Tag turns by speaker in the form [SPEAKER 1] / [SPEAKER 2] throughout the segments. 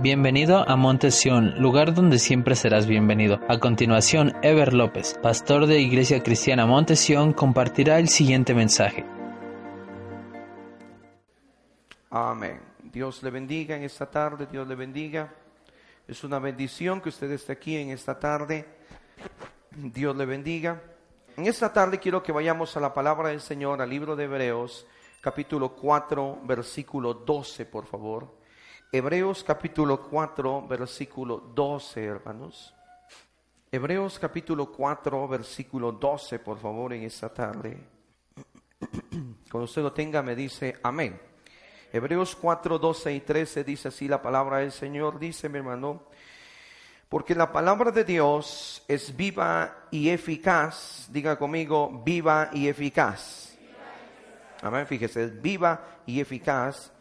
[SPEAKER 1] Bienvenido a Monte Sion, lugar donde siempre serás bienvenido. A continuación, Ever López, pastor de Iglesia Cristiana Monte Sion, compartirá el siguiente mensaje.
[SPEAKER 2] Amén. Dios le bendiga en esta tarde, Dios le bendiga. Es una bendición que usted esté aquí en esta tarde. Dios le bendiga. En esta tarde quiero que vayamos a la palabra del Señor, al libro de Hebreos, capítulo 4, versículo 12, por favor. Hebreos capítulo 4, versículo 12, hermanos. Hebreos capítulo 4, versículo 12, por favor, en esta tarde. Cuando usted lo tenga, me dice amén. Hebreos 4, 12 y 13 dice así la palabra del Señor, dice mi hermano, porque la palabra de Dios es viva y eficaz, diga conmigo, viva y eficaz. Amén, fíjese, es viva y eficaz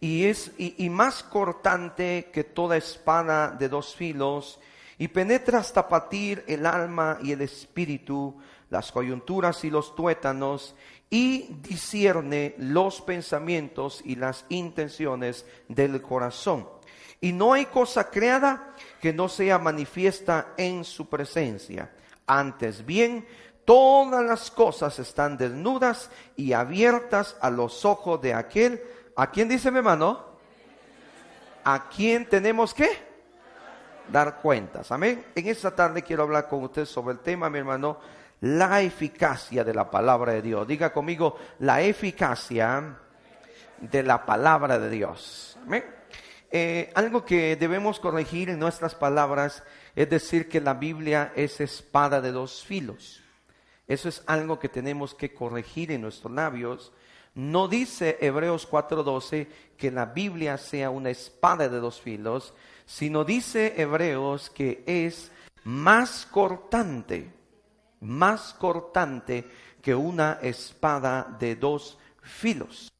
[SPEAKER 2] y es y, más cortante que toda espada de dos filos y penetra hasta patir el alma y el espíritu, las coyunturas y los tuétanos y discierne los pensamientos y las intenciones del corazón. Y no hay cosa creada que no sea manifiesta en su presencia. Antes bien, todas las cosas están desnudas y abiertas a los ojos de aquel ¿A quién dice mi hermano? ¿A quién tenemos que dar cuentas? Amén. En esta tarde quiero hablar con usted sobre el tema, mi hermano, la eficacia de la palabra de Dios. Diga conmigo, la eficacia de la palabra de Dios. Amén. Eh, algo que debemos corregir en nuestras palabras es decir que la Biblia es espada de dos filos. Eso es algo que tenemos que corregir en nuestros labios no dice Hebreos 4:12 que la Biblia sea una espada de dos filos, sino dice Hebreos que es más cortante, más cortante que una espada de dos filos.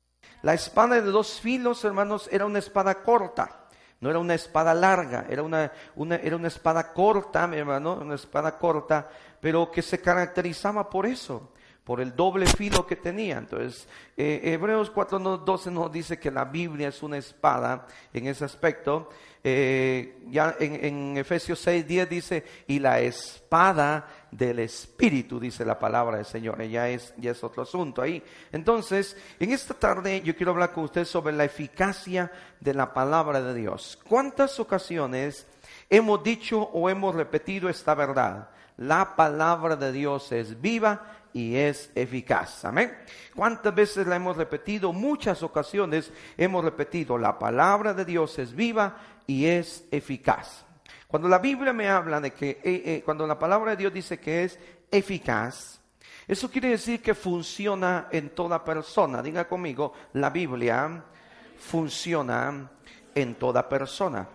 [SPEAKER 2] La espada de dos filos, hermanos, era una espada corta, no era una espada larga, era una, era una espada corta, mi hermano, una espada corta, pero que se caracterizaba por eso por el doble filo que tenía. Entonces, eh, Hebreos 4.12 nos dice que la Biblia es una espada en ese aspecto. Eh, ya en, en Efesios 6.10 dice, y la espada del Espíritu, dice la palabra del Señor. Ya es, ya es otro asunto ahí. Entonces, en esta tarde yo quiero hablar con usted sobre la eficacia de la palabra de Dios. ¿Cuántas ocasiones hemos dicho o hemos repetido esta verdad? La palabra de Dios es viva y es eficaz. Amén. ¿Cuántas veces la hemos repetido? Muchas ocasiones hemos repetido, la palabra de Dios es viva y es eficaz. Cuando la Biblia me habla de que, eh, eh, cuando la palabra de Dios dice que es eficaz, eso quiere decir que funciona en toda persona. Diga conmigo, la Biblia funciona en toda persona.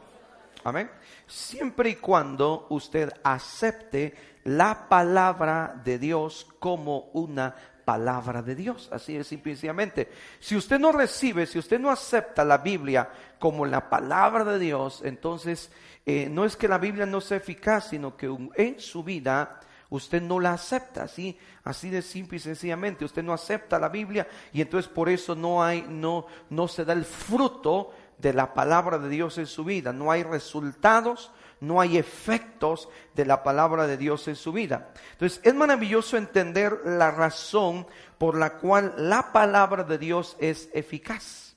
[SPEAKER 2] Amén. Siempre y cuando usted acepte la palabra de Dios como una palabra de Dios. Así es simplemente. Si usted no recibe, si usted no acepta la Biblia como la palabra de Dios, entonces eh, no es que la Biblia no sea eficaz, sino que en su vida usted no la acepta, así, así de simple y sencillamente. Usted no acepta la Biblia y entonces por eso no hay, no, no se da el fruto de la palabra de Dios en su vida. No hay resultados, no hay efectos de la palabra de Dios en su vida. Entonces, es maravilloso entender la razón por la cual la palabra de Dios es eficaz.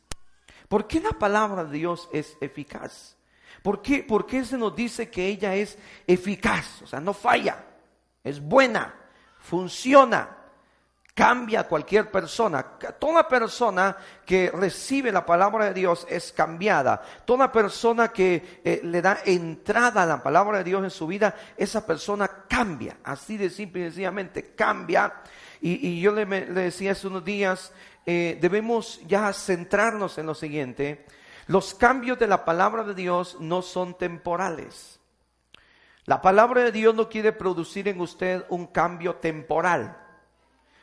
[SPEAKER 2] ¿Por qué la palabra de Dios es eficaz? ¿Por qué, ¿Por qué se nos dice que ella es eficaz? O sea, no falla, es buena, funciona cambia a cualquier persona. Toda persona que recibe la palabra de Dios es cambiada. Toda persona que eh, le da entrada a la palabra de Dios en su vida, esa persona cambia. Así de simple y sencillamente cambia. Y, yo le, decía hace unos días, eh, debemos ya centrarnos en lo siguiente. Los cambios de la palabra de Dios no son temporales. La palabra de Dios no quiere producir en usted un cambio temporal,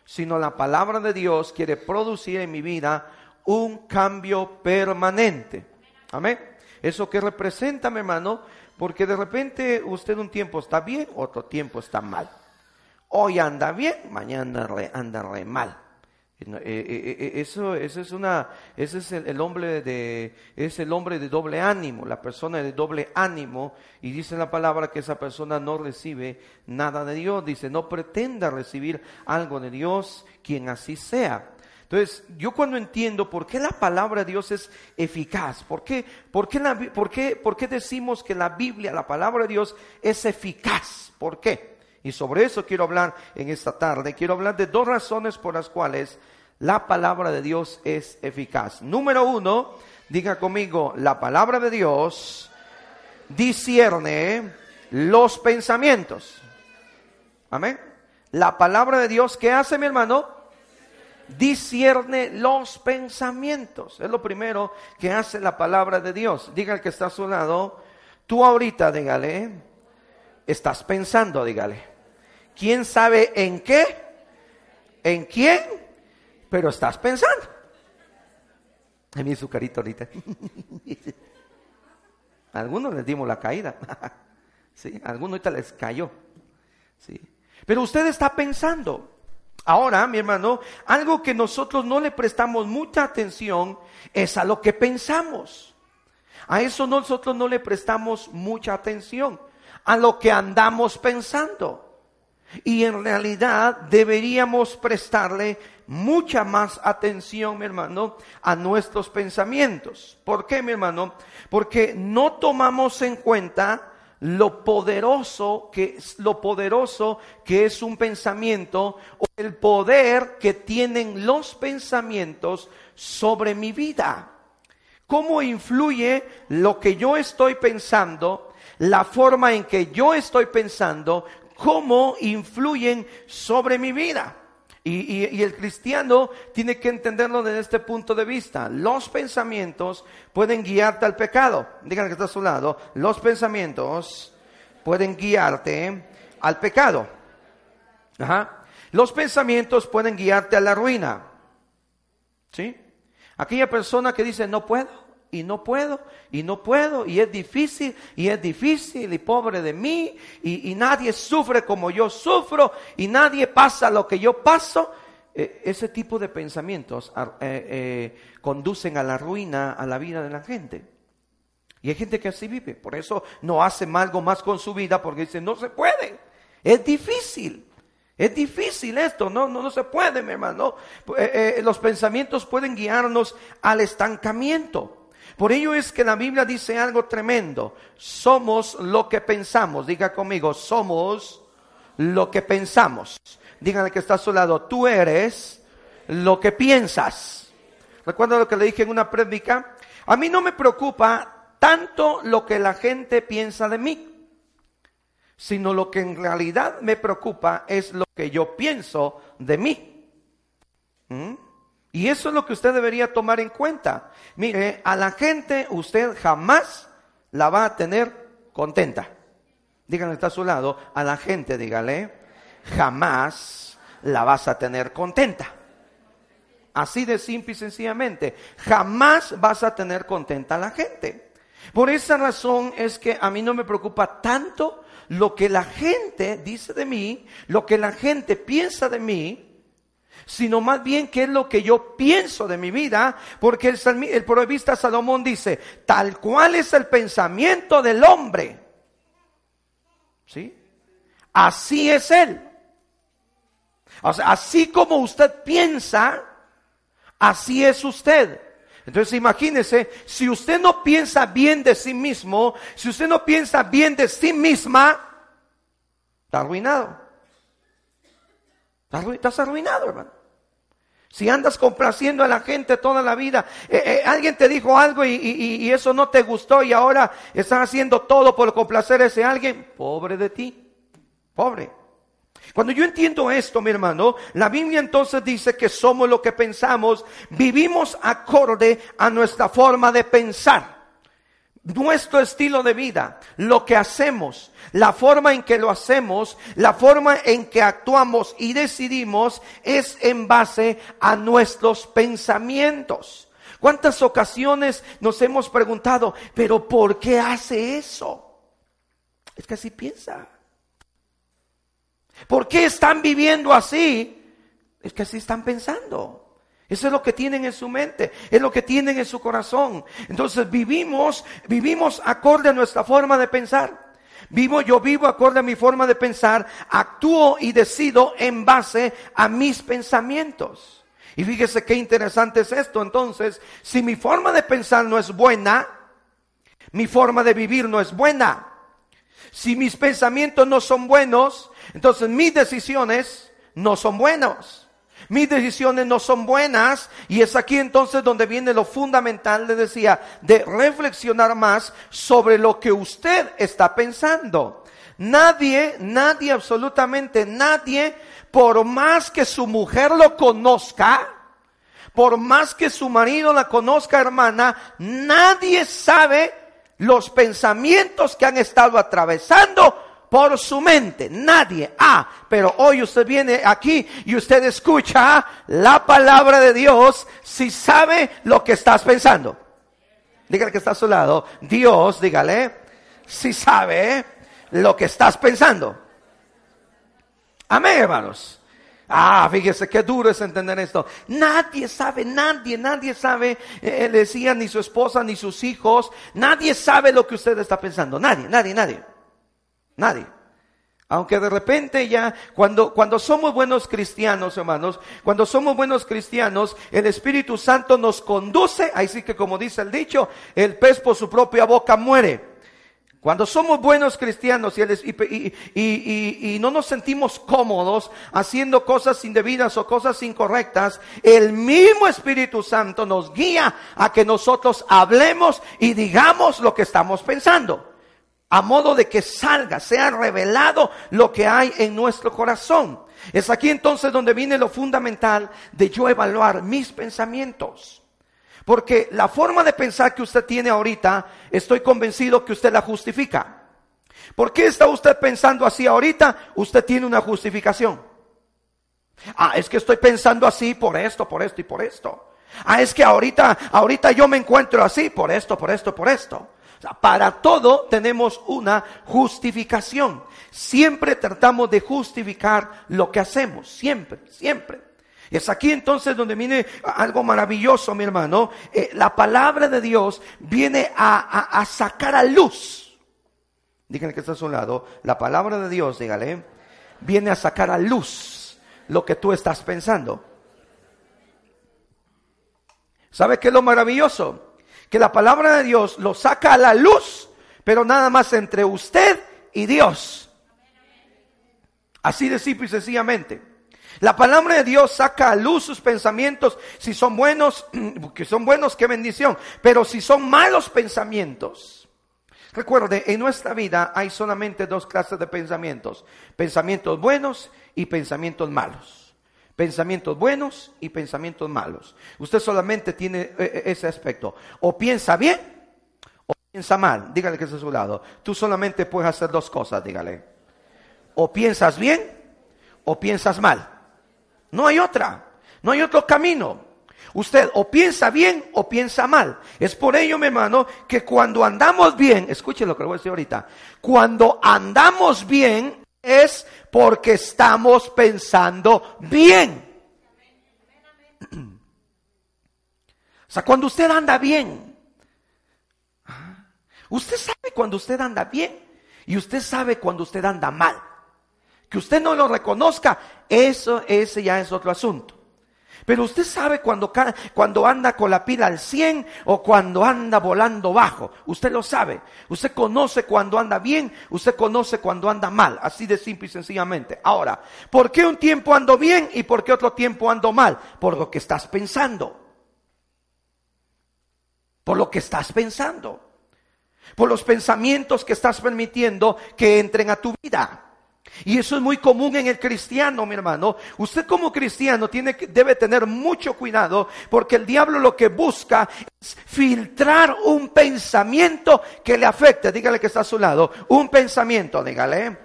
[SPEAKER 2] sino la palabra de Dios quiere producir en mi vida un cambio permanente. Amén. Eso que representa, mi hermano, porque de repente usted un tiempo está bien, otro tiempo está mal. Hoy anda bien, mañana anda re mal. Eh, eh, eso, eso es una, ese es el, hombre de, es el hombre de doble ánimo, la persona de doble ánimo, y dice la palabra que esa persona no recibe nada de Dios, dice, no pretenda recibir algo de Dios, quien así sea. Entonces, yo cuando entiendo por qué la palabra de Dios es eficaz, por qué, por qué, por qué, por qué decimos que la Biblia, la palabra de Dios es eficaz, ¿por qué? Y sobre eso quiero hablar en esta tarde. Quiero hablar de dos razones por las cuales la palabra de Dios es eficaz. Número uno, diga conmigo, la palabra de Dios discierne los pensamientos. Amén. La palabra de Dios, ¿qué hace mi hermano? discierne los pensamientos. Es lo primero que hace la palabra de Dios. Diga el que está a su lado, tú ahorita, dígale, estás pensando, dígale. ¿Quién sabe en qué? ¿En quién? Pero estás pensando. A mí su carito ahorita. algunos les dimos la caída. sí, algunos ahorita les cayó. Sí. Pero usted está pensando. Ahora, mi hermano, algo que nosotros no le prestamos mucha atención es a lo que pensamos. A eso nosotros no le prestamos mucha atención, a lo que andamos pensando. Y en realidad deberíamos prestarle mucha más atención, mi hermano, a nuestros pensamientos. ¿Por qué, mi hermano? Porque no tomamos en cuenta lo poderoso que es lo poderoso que es un pensamiento o el poder que tienen los pensamientos sobre mi vida. ¿Cómo influye lo que yo estoy pensando, la forma en que yo estoy pensando, cómo influyen sobre mi vida? Y, el cristiano tiene que entenderlo desde este punto de vista. Los pensamientos pueden guiarte al pecado. Díganle que está a su lado. Los pensamientos pueden guiarte al pecado. Los pensamientos pueden guiarte a la ruina. ¿Sí? Aquella persona que dice no puedo, y no puedo, y no puedo, y es difícil, y es difícil, y pobre de mí, y, nadie sufre como yo sufro, y nadie pasa lo que yo paso. Eh, ese tipo de pensamientos eh, eh, conducen a la ruina, a la vida de la gente. Y hay gente que así vive, por eso no hace algo más con su vida, porque dice, no se puede, es difícil. Es difícil esto, no, no, no se puede, mi hermano. los pensamientos pueden guiarnos al estancamiento. Por ello es que la Biblia dice algo tremendo. Somos lo que pensamos. Diga conmigo, somos lo que pensamos. Díganle que está a su lado, tú eres lo que piensas. ¿Recuerda lo que le dije en una prédica? A mí no me preocupa tanto lo que la gente piensa de mí, sino lo que en realidad me preocupa es lo que yo pienso de mí. ¿Mm? Y eso es lo que usted debería tomar en cuenta. Mire, a la gente usted jamás la va a tener contenta. Díganle, está a su lado, a la gente, dígale, jamás la vas a tener contenta. Así de simple y sencillamente, jamás vas a tener contenta a la gente. Por esa razón es que a mí no me preocupa tanto lo que la gente dice de mí, lo que la gente piensa de mí, sino más bien qué es lo que yo pienso de mi vida, porque el, el prohibista Salomón dice, tal cual es el pensamiento del hombre, ¿sí? Así es él. Así como usted piensa, así es usted. Entonces imagínese, si usted no piensa bien de sí mismo, si usted no piensa bien de sí misma, está arruinado. Estás arruinado, hermano. Si andas complaciendo a la gente toda la vida, eh, eh, alguien te dijo algo y, eso no te gustó y ahora estás haciendo todo por complacer a ese alguien, pobre de ti, pobre. Cuando yo entiendo esto, mi hermano, la Biblia entonces dice que somos lo que pensamos, vivimos acorde a nuestra forma de pensar nuestro estilo de vida, lo que hacemos, la forma en que lo hacemos, la forma en que actuamos y decidimos es en base a nuestros pensamientos. ¿Cuántas ocasiones nos hemos preguntado, pero ¿por qué hace eso? Es que así piensa. ¿Por qué están viviendo así? Es que así están pensando. Eso es lo que tienen en su mente, es lo que tienen en su corazón. Entonces vivimos, vivimos acorde a nuestra forma de pensar. Vivo, yo vivo acorde a mi forma de pensar, actúo y decido en base a mis pensamientos. Y fíjese qué interesante es esto. Entonces, si mi forma de pensar no es buena, mi forma de vivir no es buena. Si mis pensamientos no son buenos, entonces mis decisiones no son buenos mis decisiones no son buenas y es aquí entonces donde viene lo fundamental, le decía, de reflexionar más sobre lo que usted está pensando. Nadie, nadie, absolutamente nadie, por más que su mujer lo conozca, por más que su marido la conozca, hermana, nadie sabe los pensamientos que han estado atravesando por su mente. Nadie. Ah, pero hoy usted viene aquí y usted escucha la palabra de Dios si sabe lo que estás pensando. Dígale que está a su lado. Dios, dígale, si sabe lo que estás pensando. Amén, hermanos. Ah, fíjese qué duro es entender esto. Nadie sabe, nadie, nadie sabe, eh, le decía ni su esposa ni sus hijos, nadie sabe lo que usted está pensando. Nadie, nadie, nadie. Nadie. Aunque de repente ya, cuando, cuando somos buenos cristianos, hermanos, cuando somos buenos cristianos, el Espíritu Santo nos conduce, ahí sí que como dice el dicho, el pez por su propia boca muere. Cuando somos buenos cristianos y, y, y, y, no nos sentimos cómodos haciendo cosas indebidas o cosas incorrectas, el mismo Espíritu Santo nos guía a que nosotros hablemos y digamos lo que estamos pensando a modo de que salga, sea revelado lo que hay en nuestro corazón. Es aquí entonces donde viene lo fundamental de yo evaluar mis pensamientos. Porque la forma de pensar que usted tiene ahorita, estoy convencido que usted la justifica. ¿Por qué está usted pensando así ahorita? Usted tiene una justificación. Ah, es que estoy pensando así por esto, por esto y por esto. Ah, es que ahorita, ahorita yo me encuentro así por esto, por esto, por esto para todo tenemos una justificación. Siempre tratamos de justificar lo que hacemos, siempre, siempre. Es aquí entonces donde viene algo maravilloso, mi hermano. Eh, la palabra de Dios viene a, sacar a luz. Díganle que está a su lado. La palabra de Dios, dígale, viene a sacar a luz lo que tú estás pensando. ¿Sabe qué es lo maravilloso? Que la palabra de Dios lo saca a la luz, pero nada más entre usted y Dios. Así de simple y sencillamente. La palabra de Dios saca a luz sus pensamientos. Si son buenos, que son buenos, qué bendición. Pero si son malos pensamientos, recuerde, en nuestra vida hay solamente dos clases de pensamientos. Pensamientos buenos y pensamientos malos. Pensamientos buenos y pensamientos malos. Usted solamente tiene eh, eh, ese aspecto. O piensa bien o piensa mal. Dígale que es a su lado. Tú solamente puedes hacer dos cosas, dígale. O piensas bien o piensas mal. No hay otra. No hay otro camino. Usted o piensa bien o piensa mal. Es por ello, mi hermano, que cuando andamos bien, escuche lo que le voy a decir ahorita, cuando andamos bien es porque estamos pensando bien. O sea, cuando usted anda bien, usted sabe cuando usted anda bien y usted sabe cuando usted anda mal. Que usted no lo reconozca, eso ese ya es otro asunto. Pero usted sabe cuando, cuando anda con la pila al 100 o cuando anda volando bajo. Usted lo sabe. Usted conoce cuando anda bien, usted conoce cuando anda mal. Así de simple y sencillamente. Ahora, ¿por qué un tiempo ando bien y por qué otro tiempo ando mal? Por lo que estás pensando. Por lo que estás pensando. Por los pensamientos que estás permitiendo que entren a tu vida. Y eso es muy común en el cristiano, mi hermano. Usted como cristiano tiene debe tener mucho cuidado porque el diablo lo que busca es filtrar un pensamiento que le afecte. Dígale que está a su lado. Un pensamiento, dígale,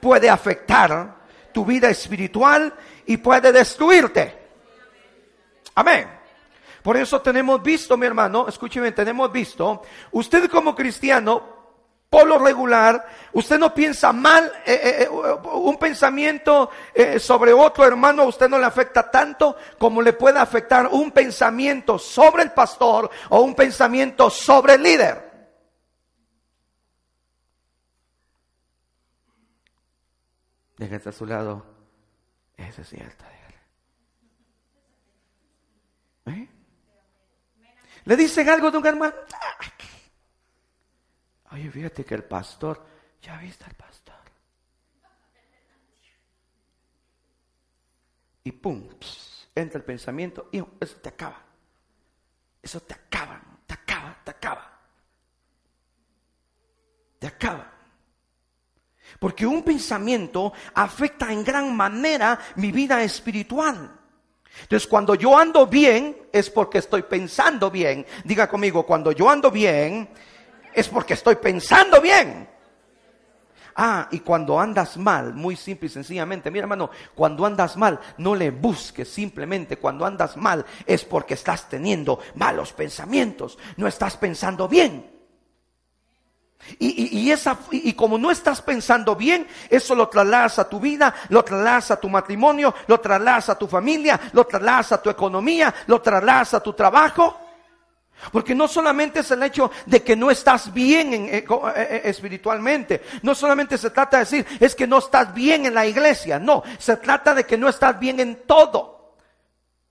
[SPEAKER 2] puede afectar tu vida espiritual y puede destruirte. Amén. Por eso tenemos visto, mi hermano, escúcheme, tenemos visto, usted como cristiano por regular, usted no piensa mal, eh, eh, eh, un pensamiento sobre otro hermano a usted no le afecta tanto como le puede afectar un pensamiento sobre el pastor o un pensamiento sobre el líder. Déjese a su lado. Ese es cierto. ¿Le dicen algo de un hermano? Oye, fíjate que el pastor, ¿ya viste al pastor? Y pum, entra el pensamiento, y eso te acaba. Eso te acaba, te acaba, te acaba. Te acaba. Porque un pensamiento afecta en gran manera mi vida espiritual. Entonces, cuando yo ando bien, es porque estoy pensando bien. Diga conmigo, cuando yo ando bien, es porque estoy pensando bien. Ah, y cuando andas mal, muy simple y sencillamente, mira hermano, cuando andas mal, no le busques simplemente, cuando andas mal es porque estás teniendo malos pensamientos, no estás pensando bien. Y, esa, y como no estás pensando bien, eso lo trasladas a tu vida, lo trasladas a tu matrimonio, lo trasladas a tu familia, lo trasladas a tu economía, lo trasladas a tu trabajo. Porque no solamente es el hecho de que no estás bien eh, eh, eh, espiritualmente, no solamente se trata de decir es que no estás bien en la iglesia, no, se trata de que no estás bien en todo.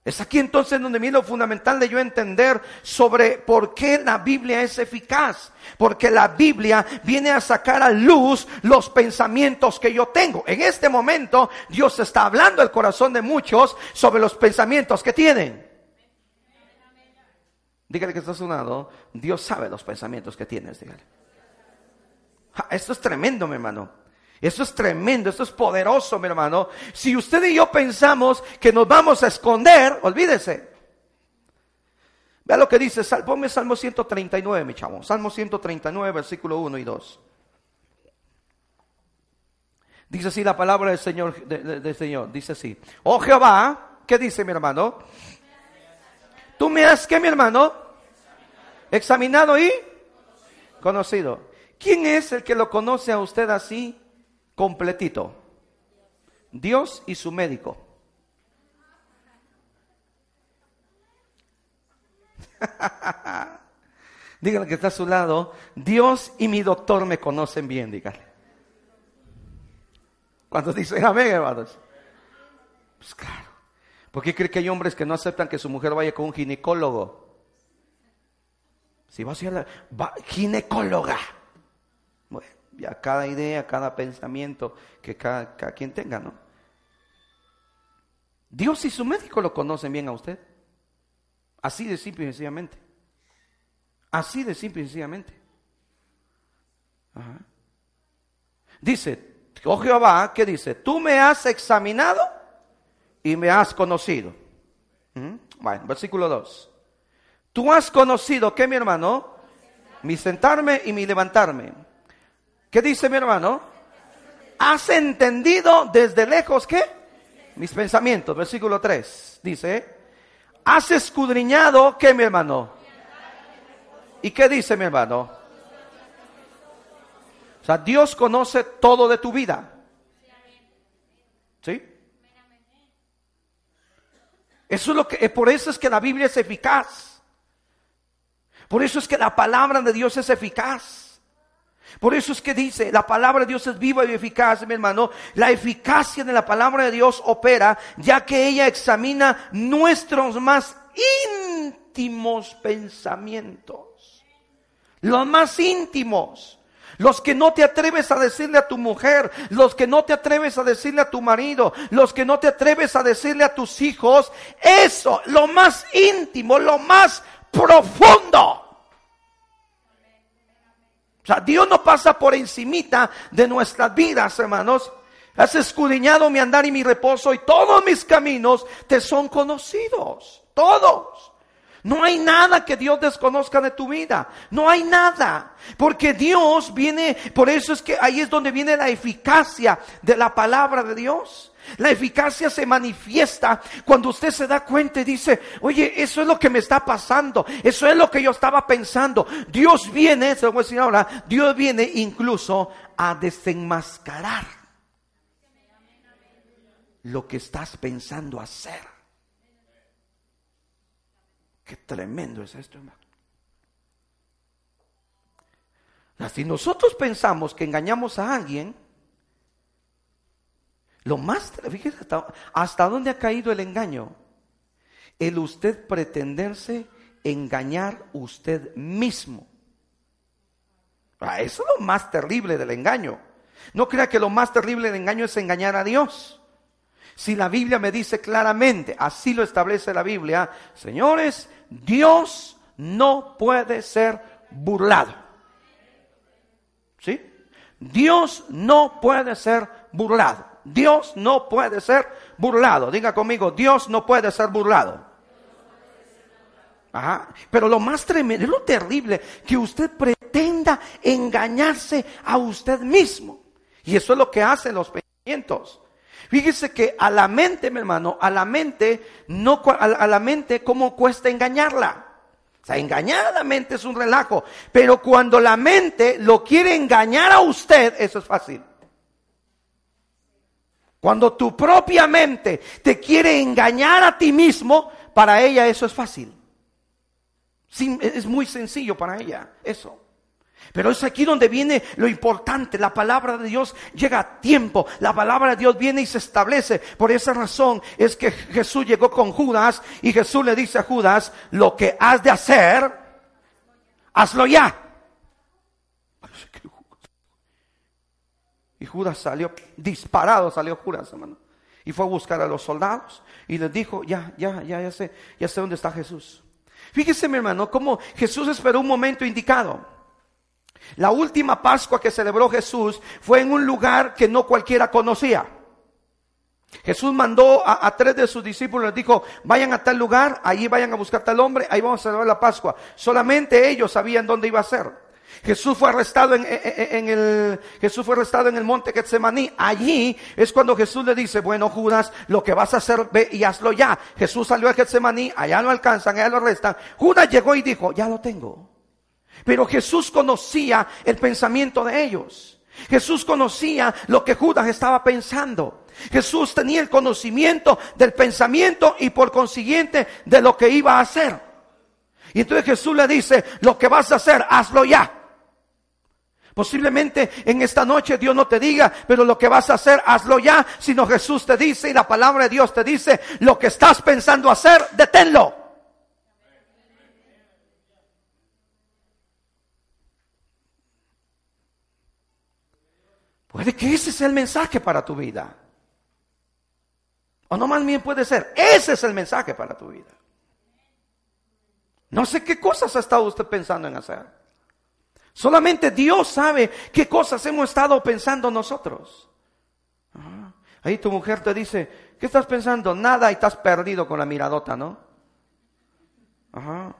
[SPEAKER 2] Es aquí entonces donde viene lo fundamental de yo entender sobre por qué la Biblia es eficaz. Porque la Biblia viene a sacar a luz los pensamientos que yo tengo. En este momento Dios está hablando al corazón de muchos sobre los pensamientos que tienen. Dígale que está sonado. Dios sabe los pensamientos que tienes. Dígale. esto es tremendo, mi hermano. Esto es tremendo, esto es poderoso, mi hermano. Si usted y yo pensamos que nos vamos a esconder, olvídese. Vea lo que dice, ponme Salmo 139, mi chavo. Salmo 139, versículo 1 y 2. Dice así la palabra del Señor, del Señor. Dice así. Oh Jehová, ¿qué dice mi hermano? Tú me has, ¿qué mi hermano? Examinado y conocido. ¿Quién es el que lo conoce a usted así completito? Dios y su médico. dígale que está a su lado, Dios y mi doctor me conocen bien, dígale. Cuando dicen amén, hermanos. Pues claro. ¿Por qué cree que hay hombres que no aceptan que su mujer vaya con un ginecólogo? Si va a ser la ginecóloga. Bueno, ya cada idea, cada pensamiento que cada, quien tenga, ¿no? Dios y su médico lo conocen bien a usted. Así de simple y sencillamente. Así de simple y sencillamente. Dice, oh Jehová, ¿qué dice? Tú me has examinado y me has conocido. Bueno, versículo 2. Tú has conocido, ¿qué mi hermano? Mi sentarme y mi levantarme. ¿Qué dice mi hermano? Has entendido desde lejos qué? Mis pensamientos. Versículo 3 dice, has escudriñado, ¿qué mi hermano? ¿Y qué dice mi hermano? O sea, Dios conoce todo de tu vida. ¿Sí? Eso es lo que, por eso es que la Biblia es eficaz. Por eso es que la palabra de Dios es eficaz. Por eso es que dice, la palabra de Dios es viva y eficaz, mi hermano. La eficacia de la palabra de Dios opera, ya que ella examina nuestros más íntimos pensamientos. Los más íntimos los que no te atreves a decirle a tu mujer, los que no te atreves a decirle a tu marido, los que no te atreves a decirle a tus hijos, eso, lo más íntimo, lo más profundo. O sea, Dios no pasa por encimita de nuestras vidas, hermanos. Has escudriñado mi andar y mi reposo y todos mis caminos te son conocidos. Todos. No hay nada que Dios desconozca de tu vida. No hay nada. Porque Dios viene, por eso es que ahí es donde viene la eficacia de la palabra de Dios. La eficacia se manifiesta cuando usted se da cuenta y dice, oye, eso es lo que me está pasando, eso es lo que yo estaba pensando. Dios viene, se lo voy a decir ahora, Dios viene incluso a desenmascarar lo que estás pensando hacer. Qué tremendo es esto, hermano. Si nosotros pensamos que engañamos a alguien, lo más, fíjese hasta, dónde ha caído el engaño. El usted pretenderse engañar usted mismo. Ah, eso es lo más terrible del engaño. No crea que lo más terrible del engaño es engañar a Dios. Si la Biblia me dice claramente, así lo establece la Biblia, señores, Dios no puede ser burlado. ¿Sí? Dios no puede ser burlado. Dios no puede ser burlado. Diga conmigo, Dios no puede ser burlado. Ajá. Pero lo más tremendo, lo terrible, que usted pretenda engañarse a usted mismo. Y eso es lo que hacen los pensamientos. Fíjese que a la mente, mi hermano, a la mente, no, a la mente, ¿cómo cuesta engañarla? O sea, engañar a la mente es un relajo. Pero cuando la mente lo quiere engañar a usted, eso es fácil. Cuando tu propia mente te quiere engañar a ti mismo, para ella eso es fácil. es muy sencillo para ella eso. Pero es aquí donde viene lo importante. La palabra de Dios llega a tiempo. La palabra de Dios viene y se establece. Por esa razón es que Jesús llegó con Judas y Jesús le dice a Judas, lo que has de hacer, hazlo ya. Y Judas salió, disparado salió Judas, hermano. Y fue a buscar a los soldados y les dijo, ya, ya, ya, ya sé, ya sé dónde está Jesús. Fíjese mi hermano, cómo Jesús esperó un momento indicado. La última Pascua que celebró Jesús fue en un lugar que no cualquiera conocía. Jesús mandó a, tres de sus discípulos, les dijo, vayan a tal lugar, allí vayan a buscar tal hombre, ahí vamos a celebrar la Pascua. Solamente ellos sabían dónde iba a ser. Jesús fue arrestado en, el, Jesús fue arrestado en el monte Getsemaní. Allí es cuando Jesús le dice, bueno Judas, lo que vas a hacer, ve y hazlo ya. Jesús salió a Getsemaní, allá lo alcanzan, allá lo arrestan. Judas llegó y dijo, ya lo tengo. Pero Jesús conocía el pensamiento de ellos. Jesús conocía lo que Judas estaba pensando. Jesús tenía el conocimiento del pensamiento y por consiguiente de lo que iba a hacer. Y entonces Jesús le dice, lo que vas a hacer, hazlo ya. Posiblemente en esta noche Dios no te diga, pero lo que vas a hacer, hazlo ya. Sino Jesús te dice y la palabra de Dios te dice, lo que estás pensando hacer, deténlo. Puede que ese sea el mensaje para tu vida. O no más bien puede ser, ese es el mensaje para tu vida. No sé qué cosas ha estado usted pensando en hacer. Solamente Dios sabe qué cosas hemos estado pensando nosotros. Ahí tu mujer te dice, ¿qué estás pensando? Nada y estás perdido con la miradota, ¿no? Ajá.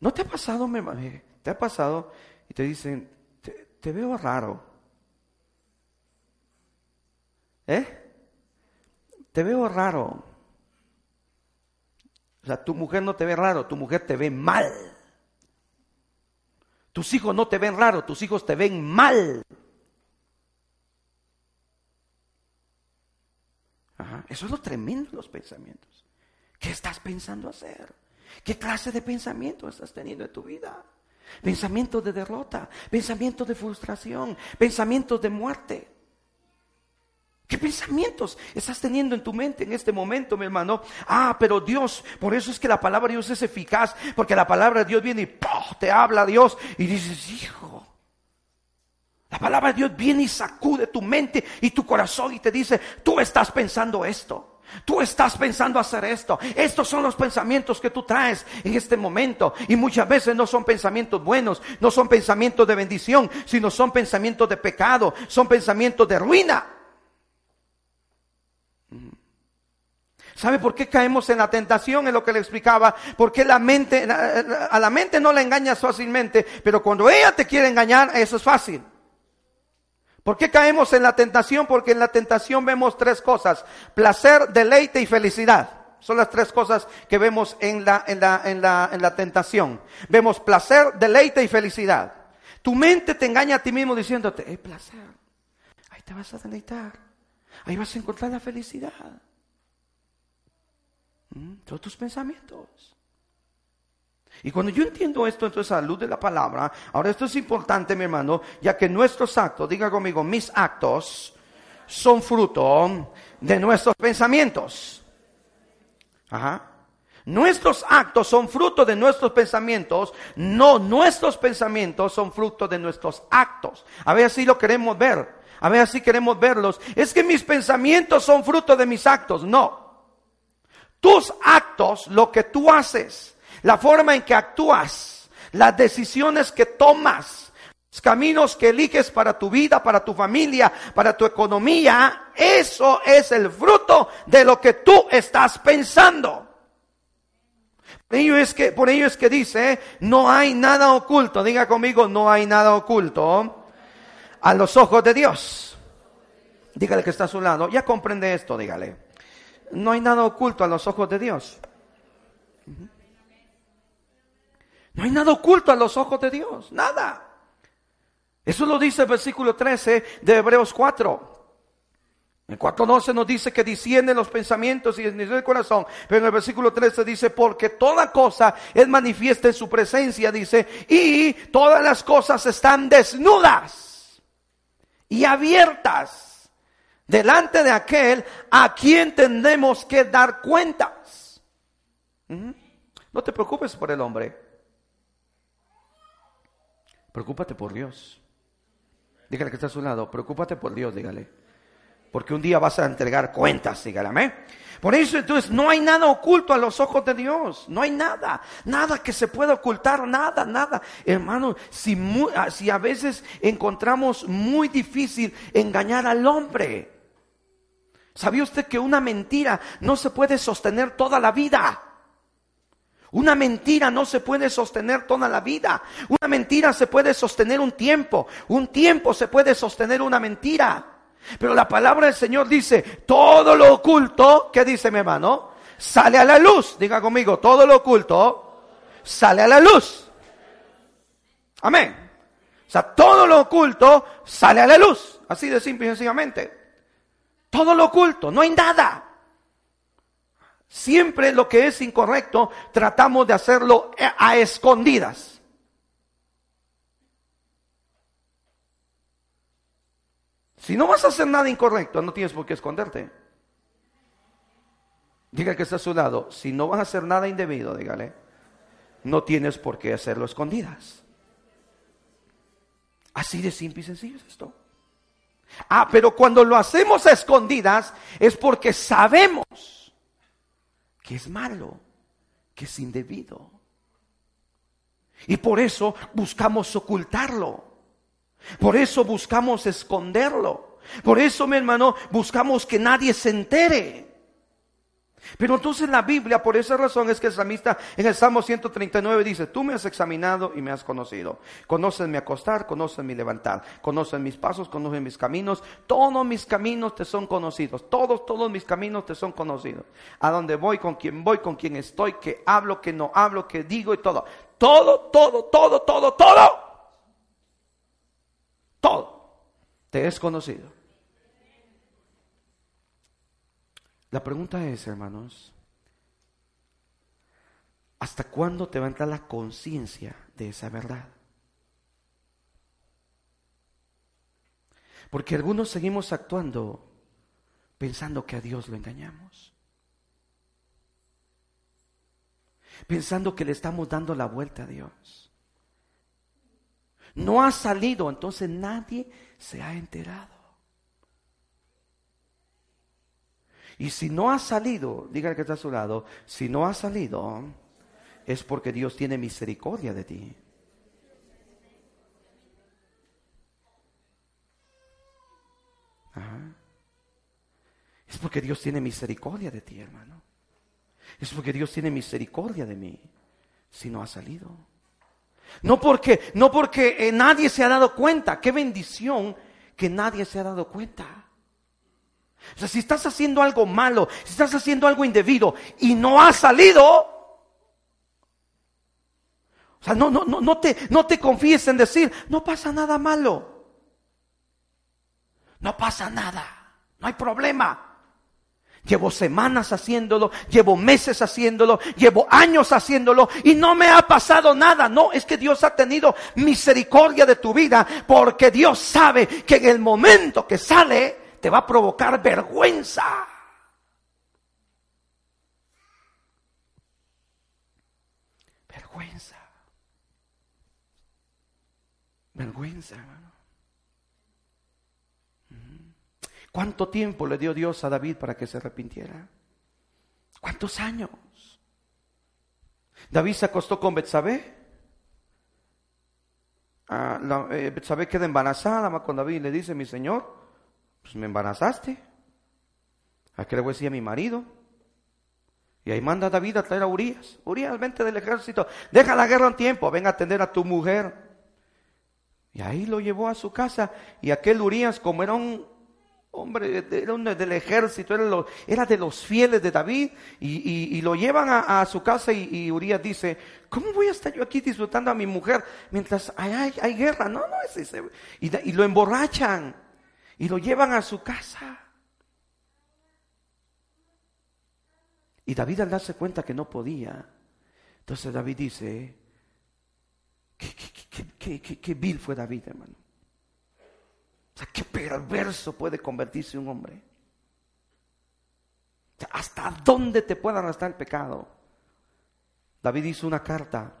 [SPEAKER 2] ¿No te ha pasado, me, te ha pasado y te dicen, te, veo raro? ¿Eh? Te veo raro. O sea, tu mujer no te ve raro, tu mujer te ve mal. Tus hijos no te ven raro, tus hijos te ven mal. Eso es lo tremendo los pensamientos. ¿Qué estás pensando hacer? ¿Qué clase de pensamiento estás teniendo en tu vida? Pensamientos de derrota, pensamientos de frustración, pensamientos de muerte. ¿Qué pensamientos estás teniendo en tu mente en este momento, mi hermano? Ah, pero Dios, por eso es que la palabra de Dios es eficaz, porque la palabra de Dios viene y te habla Dios y dices, hijo. La palabra de Dios viene y sacude tu mente y tu corazón y te dice, tú estás pensando esto. Tú estás pensando hacer esto. Estos son los pensamientos que tú traes en este momento. Y muchas veces no son pensamientos buenos, no son pensamientos de bendición, sino son pensamientos de pecado, son pensamientos de ruina. ¿Sabe por qué caemos en la tentación? Es lo que le explicaba. Porque la mente, a la mente no la engañas fácilmente, pero cuando ella te quiere engañar, eso es fácil. ¿Por qué caemos en la tentación? Porque en la tentación vemos tres cosas. Placer, deleite y felicidad. Son las tres cosas que vemos en la, en la, en la, en la tentación. Vemos placer, deleite y felicidad. Tu mente te engaña a ti mismo diciéndote, es placer. Ahí te vas a deleitar. Ahí vas a encontrar la felicidad. ¿Mm? Todos tus pensamientos. Y cuando yo entiendo esto, entonces a la luz de la palabra, ahora esto es importante, mi hermano, ya que nuestros actos, diga conmigo, mis actos son fruto de nuestros pensamientos. Ajá. Nuestros actos son fruto de nuestros pensamientos, no nuestros pensamientos son fruto de nuestros actos. A ver si lo queremos ver, a ver si queremos verlos. Es que mis pensamientos son fruto de mis actos, no. Tus actos, lo que tú haces, la forma en que actúas, las decisiones que tomas, los caminos que eliges para tu vida, para tu familia, para tu economía, eso es el fruto de lo que tú estás pensando. Por ello es que, por ello es que dice, no hay nada oculto, diga conmigo, no hay nada oculto a los ojos de Dios. Dígale que está a su lado, ya comprende esto, dígale. No hay nada oculto a los ojos de Dios. No hay nada oculto a los ojos de Dios, nada. Eso lo dice el versículo 13 de Hebreos 4. El 4.12 nos dice que disciende los pensamientos y el corazón. Pero en el versículo 13 dice, porque toda cosa es manifiesta en su presencia, dice, y todas las cosas están desnudas y abiertas delante de aquel a quien tenemos que dar cuentas. No te preocupes por el hombre. Preocúpate por Dios. Dígale que está a su lado, preocúpate por Dios, dígale. Porque un día vas a entregar cuentas, dígale, amén. Por eso entonces no hay nada oculto a los ojos de Dios, no hay nada, nada que se pueda ocultar, nada, nada. Hermano, si, ah, si a veces encontramos muy difícil engañar al hombre, ¿sabía usted que una mentira no se puede sostener toda la vida? Una mentira no se puede sostener toda la vida. Una mentira se puede sostener un tiempo. Un tiempo se puede sostener una mentira. Pero la palabra del Señor dice, todo lo oculto, ¿qué dice mi hermano? Sale a la luz. Diga conmigo, todo lo oculto sale a la luz. Amén. O sea, todo lo oculto sale a la luz. Así de simple y sencillamente. Todo lo oculto, no hay nada. Siempre lo que es incorrecto tratamos de hacerlo a escondidas. Si no vas a hacer nada incorrecto, no tienes por qué esconderte. Diga que está a su lado, si no vas a hacer nada indebido, dígale, no tienes por qué hacerlo escondidas. Así de simple y sencillo es esto. Ah, pero cuando lo hacemos a escondidas es porque sabemos que es malo, que es indebido. Y por eso buscamos ocultarlo. Por eso buscamos esconderlo. Por eso, mi hermano, buscamos que nadie se entere. Pero entonces la Biblia, por esa razón es que el salmista en el Salmo 139 dice, tú me has examinado y me has conocido. Conoces mi acostar, conoces mi levantar, conoces mis pasos, conoces mis caminos. Todos mis caminos te son conocidos. Todos, todos mis caminos te son conocidos. A dónde voy, con quién voy, con quién estoy, qué hablo, qué no hablo, qué digo y todo. Todo, todo, todo, todo, todo. Todo. Te es conocido. La pregunta es, hermanos, ¿hasta cuándo te va a entrar la conciencia de esa verdad? Porque algunos seguimos actuando pensando que a Dios lo engañamos. Pensando que le estamos dando la vuelta a Dios. No ha salido, entonces nadie se ha enterado. Y si no ha salido, dígale que está a su lado, si no ha salido, es porque Dios tiene misericordia de ti. Es porque Dios tiene misericordia de ti, hermano. Es porque Dios tiene misericordia de mí si no ha salido. No porque, no porque eh, nadie se ha dado cuenta. Qué bendición que nadie se ha dado cuenta. O sea, si estás haciendo algo malo, si estás haciendo algo indebido y no ha salido, o sea, no, no, no, no te, no te confíes en decir, no pasa nada malo. No pasa nada, no hay problema. Llevo semanas haciéndolo, llevo meses haciéndolo, llevo años haciéndolo y no me ha pasado nada. No, es que Dios ha tenido misericordia de tu vida porque Dios sabe que en el momento que sale te va a provocar vergüenza. Vergüenza. Vergüenza, hermano. ¿Cuánto tiempo le dio Dios a David para que se arrepintiera? ¿Cuántos años? David se acostó con Betsabé. Ah, eh, Betsabé queda embarazada con David y le dice, mi señor, pues me embarazaste. ¿A qué le voy a decir a mi marido? Y ahí manda David a traer a Urias. Urias, vente del ejército. Deja la guerra un tiempo. Ven a atender a tu mujer. Y ahí lo llevó a su casa. Y aquel Urias, como era un hombre, del ejército, era, de los fieles de David. Y, lo llevan a, su casa. Y, Urias dice: ¿Cómo voy a estar yo aquí disfrutando a mi mujer mientras hay, guerra? No, no, es ese. Y lo emborrachan y lo llevan a su casa. Y David al darse cuenta que no podía, entonces David dice, qué, vil fue David, hermano. O sea, qué perverso puede convertirse un hombre. ¿Hasta dónde te puede arrastrar el pecado? David hizo una carta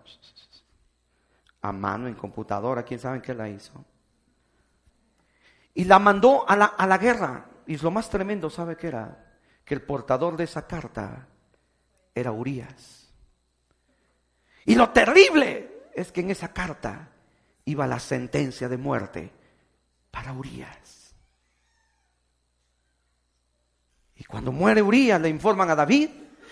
[SPEAKER 2] a mano en computadora, ¿quién sabe qué la hizo? Y la mandó a la, a la guerra. Y lo más tremendo, ¿sabe qué era? Que el portador de esa carta era Urias. Y lo terrible es que en esa carta iba la sentencia de muerte para Urias. Y cuando muere Urias le informan a David,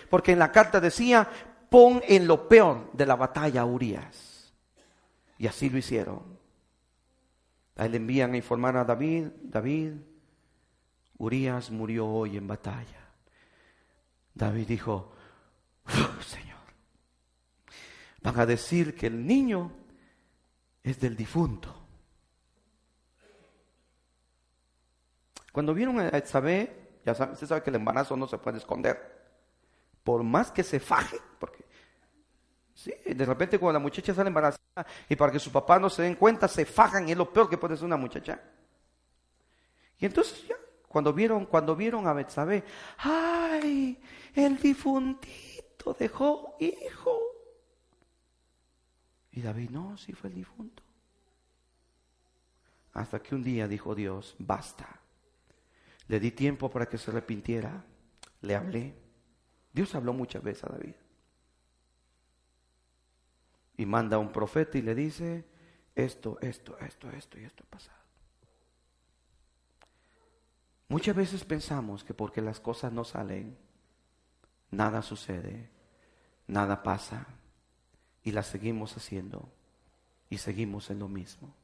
[SPEAKER 2] porque en la carta decía, pon en lo peor de la batalla a Urias. Y así lo hicieron. Ahí le envían a informar a David, David, Urias murió hoy en batalla. David dijo, Señor, van a decir que el niño es del difunto. Cuando vieron a Isabel, ya sabe, usted sabe que el embarazo no se puede esconder. Por más que se faje, porque Sí, de repente cuando la muchacha sale embarazada y para que su papá no se den cuenta, se fajan es lo peor que puede ser una muchacha. Y entonces ya, cuando vieron, cuando vieron a Betsabé, ay, el difuntito dejó hijo. Y David, no, sí fue el difunto. Hasta que un día dijo Dios, basta. Le di tiempo para que se arrepintiera. Le hablé. Dios habló muchas veces a David y manda a un profeta y le dice, esto, esto, esto, esto y esto ha pasado. Muchas veces pensamos que porque las cosas no salen, nada sucede, nada pasa y las seguimos haciendo y seguimos en lo mismo.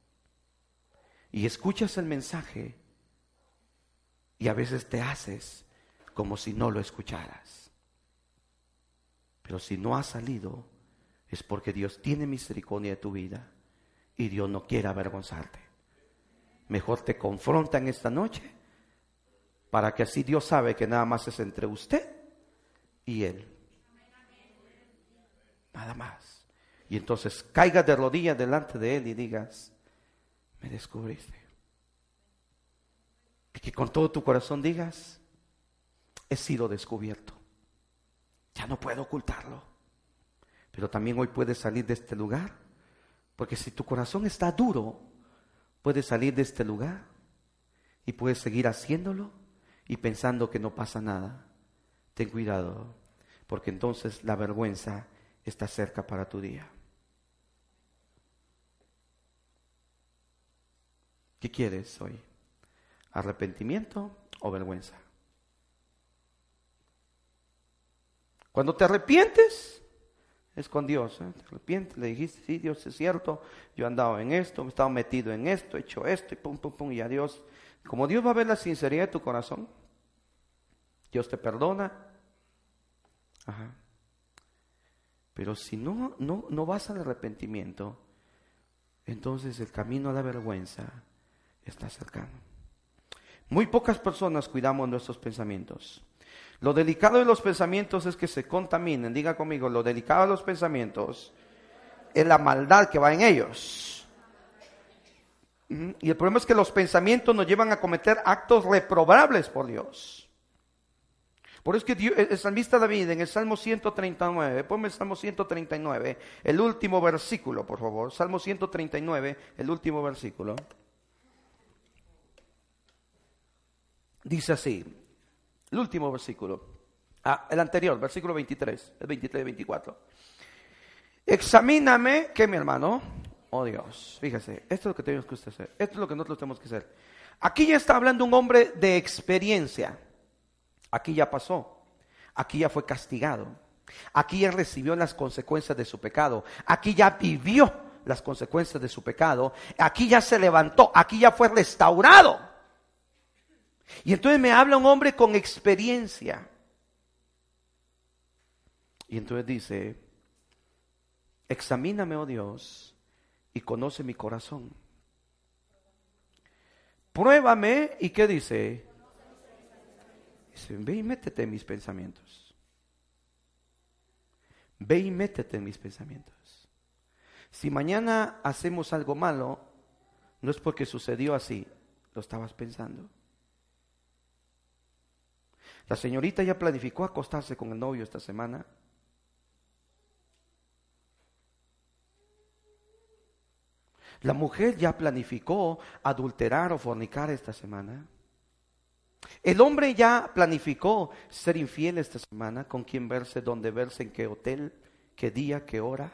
[SPEAKER 2] Y escuchas el mensaje y a veces te haces como si no lo escucharas. Pero si no ha salido, es porque Dios tiene misericordia de tu vida y Dios no quiere avergonzarte. Mejor te confrontan esta noche para que así Dios sabe que nada más es entre usted y Él. Nada más. Y entonces caigas de rodillas delante de Él y digas, me descubriste. Y que con todo tu corazón digas, he sido descubierto. Ya no puedo ocultarlo. Pero también hoy puedes salir de este lugar. Porque si tu corazón está duro, puedes salir de este lugar y puedes seguir haciéndolo y pensando que no pasa nada. ten cuidado, porque entonces la vergüenza está cerca para tu día. ¿Qué quieres hoy? ¿Arrepentimiento o vergüenza? Cuando te arrepientes, es con Dios. ¿eh? Te le dijiste, sí, Dios es cierto, yo he andado en esto, me he estado metido en esto, he hecho esto, y pum, pum, pum, y a Dios. Como Dios va a ver la sinceridad de tu corazón, Dios te perdona. Ajá. Pero si no, no, no vas al arrepentimiento, entonces el camino a la vergüenza está cercano. Muy pocas personas cuidamos nuestros pensamientos. Lo delicado de los pensamientos es que se contaminen. Diga conmigo, lo delicado de los pensamientos es la maldad que va en ellos. Y el problema es que los pensamientos nos llevan a cometer actos reprobables por Dios. Por eso es que el salmista David en el Salmo 139, ponme el Salmo 139, el último versículo, por favor. Salmo 139, el último versículo. Dice así, el último versículo, ah, el anterior, versículo 23, el 23 y 24. Examíname, que mi hermano, oh Dios, fíjese, esto es lo que tenemos que hacer, esto es lo que nosotros tenemos que hacer. Aquí ya está hablando un hombre de experiencia, aquí ya pasó, aquí ya fue castigado, aquí ya recibió las consecuencias de su pecado, aquí ya vivió las consecuencias de su pecado, aquí ya se levantó, aquí ya fue restaurado. Y entonces me habla un hombre con experiencia. Y entonces dice, examíname, oh Dios, y conoce mi corazón. Pruébame, ¿y qué dice? Dice, ve y métete en mis pensamientos. Ve y métete en mis pensamientos. Si mañana hacemos algo malo, no es porque sucedió así, lo estabas pensando. La señorita ya planificó acostarse con el novio esta semana. La mujer ya planificó adulterar o fornicar esta semana. El hombre ya planificó ser infiel esta semana, con quién verse, dónde verse, en qué hotel, qué día, qué hora.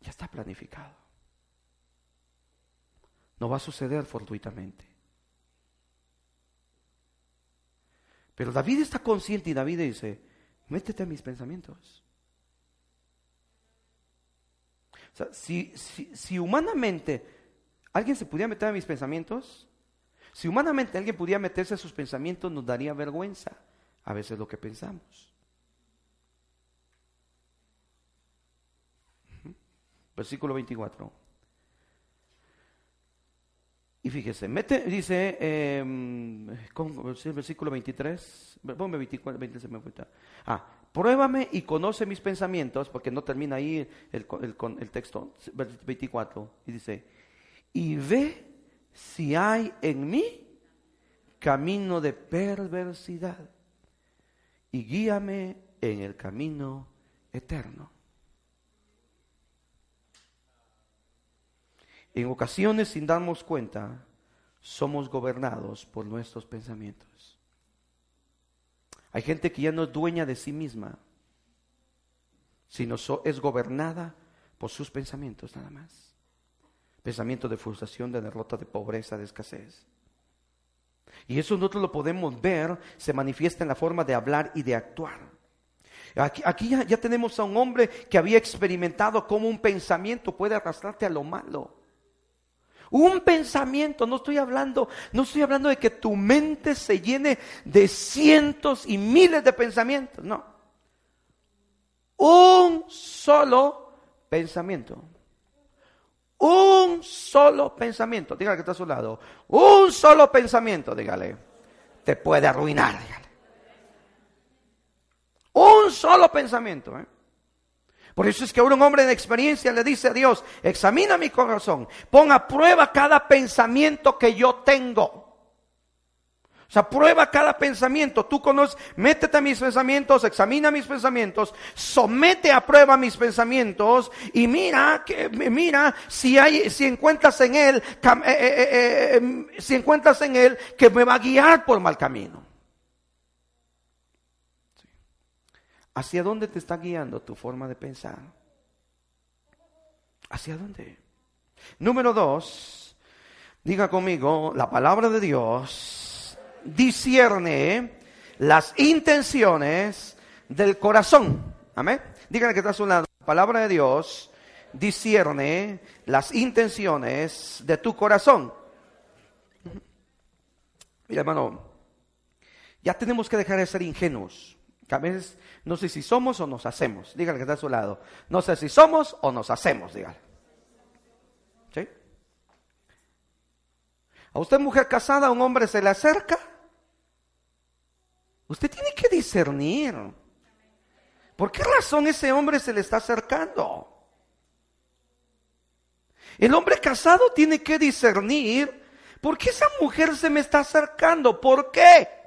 [SPEAKER 2] Ya está planificado. No va a suceder fortuitamente. Pero David está consciente y David dice, métete en mis pensamientos. O sea, si, si, humanamente alguien se pudiera meter en mis pensamientos, si humanamente alguien pudiera meterse en sus pensamientos, nos daría vergüenza a veces lo que pensamos. Versículo 24. Y fíjese, mete, dice, eh, el versículo 23, ponme 24, 26, me Ah, pruébame y conoce mis pensamientos, porque no termina ahí el, el, el texto, 24, y dice, y ve si hay en mí camino de perversidad, y guíame en el camino eterno. En ocasiones, sin darnos cuenta, somos gobernados por nuestros pensamientos. Hay gente que ya no es dueña de sí misma, sino es gobernada por sus pensamientos nada más. Pensamientos de frustración, de derrota, de pobreza, de escasez. Y eso nosotros lo podemos ver, se manifiesta en la forma de hablar y de actuar. Aquí, ya, ya, tenemos a un hombre que había experimentado cómo un pensamiento puede arrastrarte a lo malo. Un pensamiento, no estoy hablando, no estoy hablando de que tu mente se llene de cientos y miles de pensamientos, no. Un solo pensamiento. Un solo pensamiento. Dígale que está a su lado. Un solo pensamiento, dígale. Te puede arruinar, dígale. Un solo pensamiento, ¿eh? Por eso es que un hombre de experiencia le dice a Dios, examina mi corazón, pon a prueba cada pensamiento que yo tengo. O sea, prueba cada pensamiento. Tú conoces, métete a mis pensamientos, examina mis pensamientos, somete a prueba mis pensamientos y mira, que, mira si hay, si encuentras en él, eh, eh, eh, si encuentras en él que me va a guiar por mal camino. ¿Hacia dónde te está guiando tu forma de pensar? ¿Hacia dónde? Número dos, diga conmigo, la palabra de Dios discierne las intenciones del corazón. Amén. Díganle que está a lado. La palabra de Dios discierne las intenciones de tu corazón. Mira, hermano, ya tenemos que dejar de ser ingenuos. A veces no sé si somos o nos hacemos. Dígale que está a su lado. No sé si somos o nos hacemos, dígale. ¿Sí? A usted, mujer casada, un hombre se le acerca. Usted tiene que discernir. ¿Por qué razón ese hombre se le está acercando? El hombre casado tiene que discernir por qué esa mujer se me está acercando. ¿Por qué?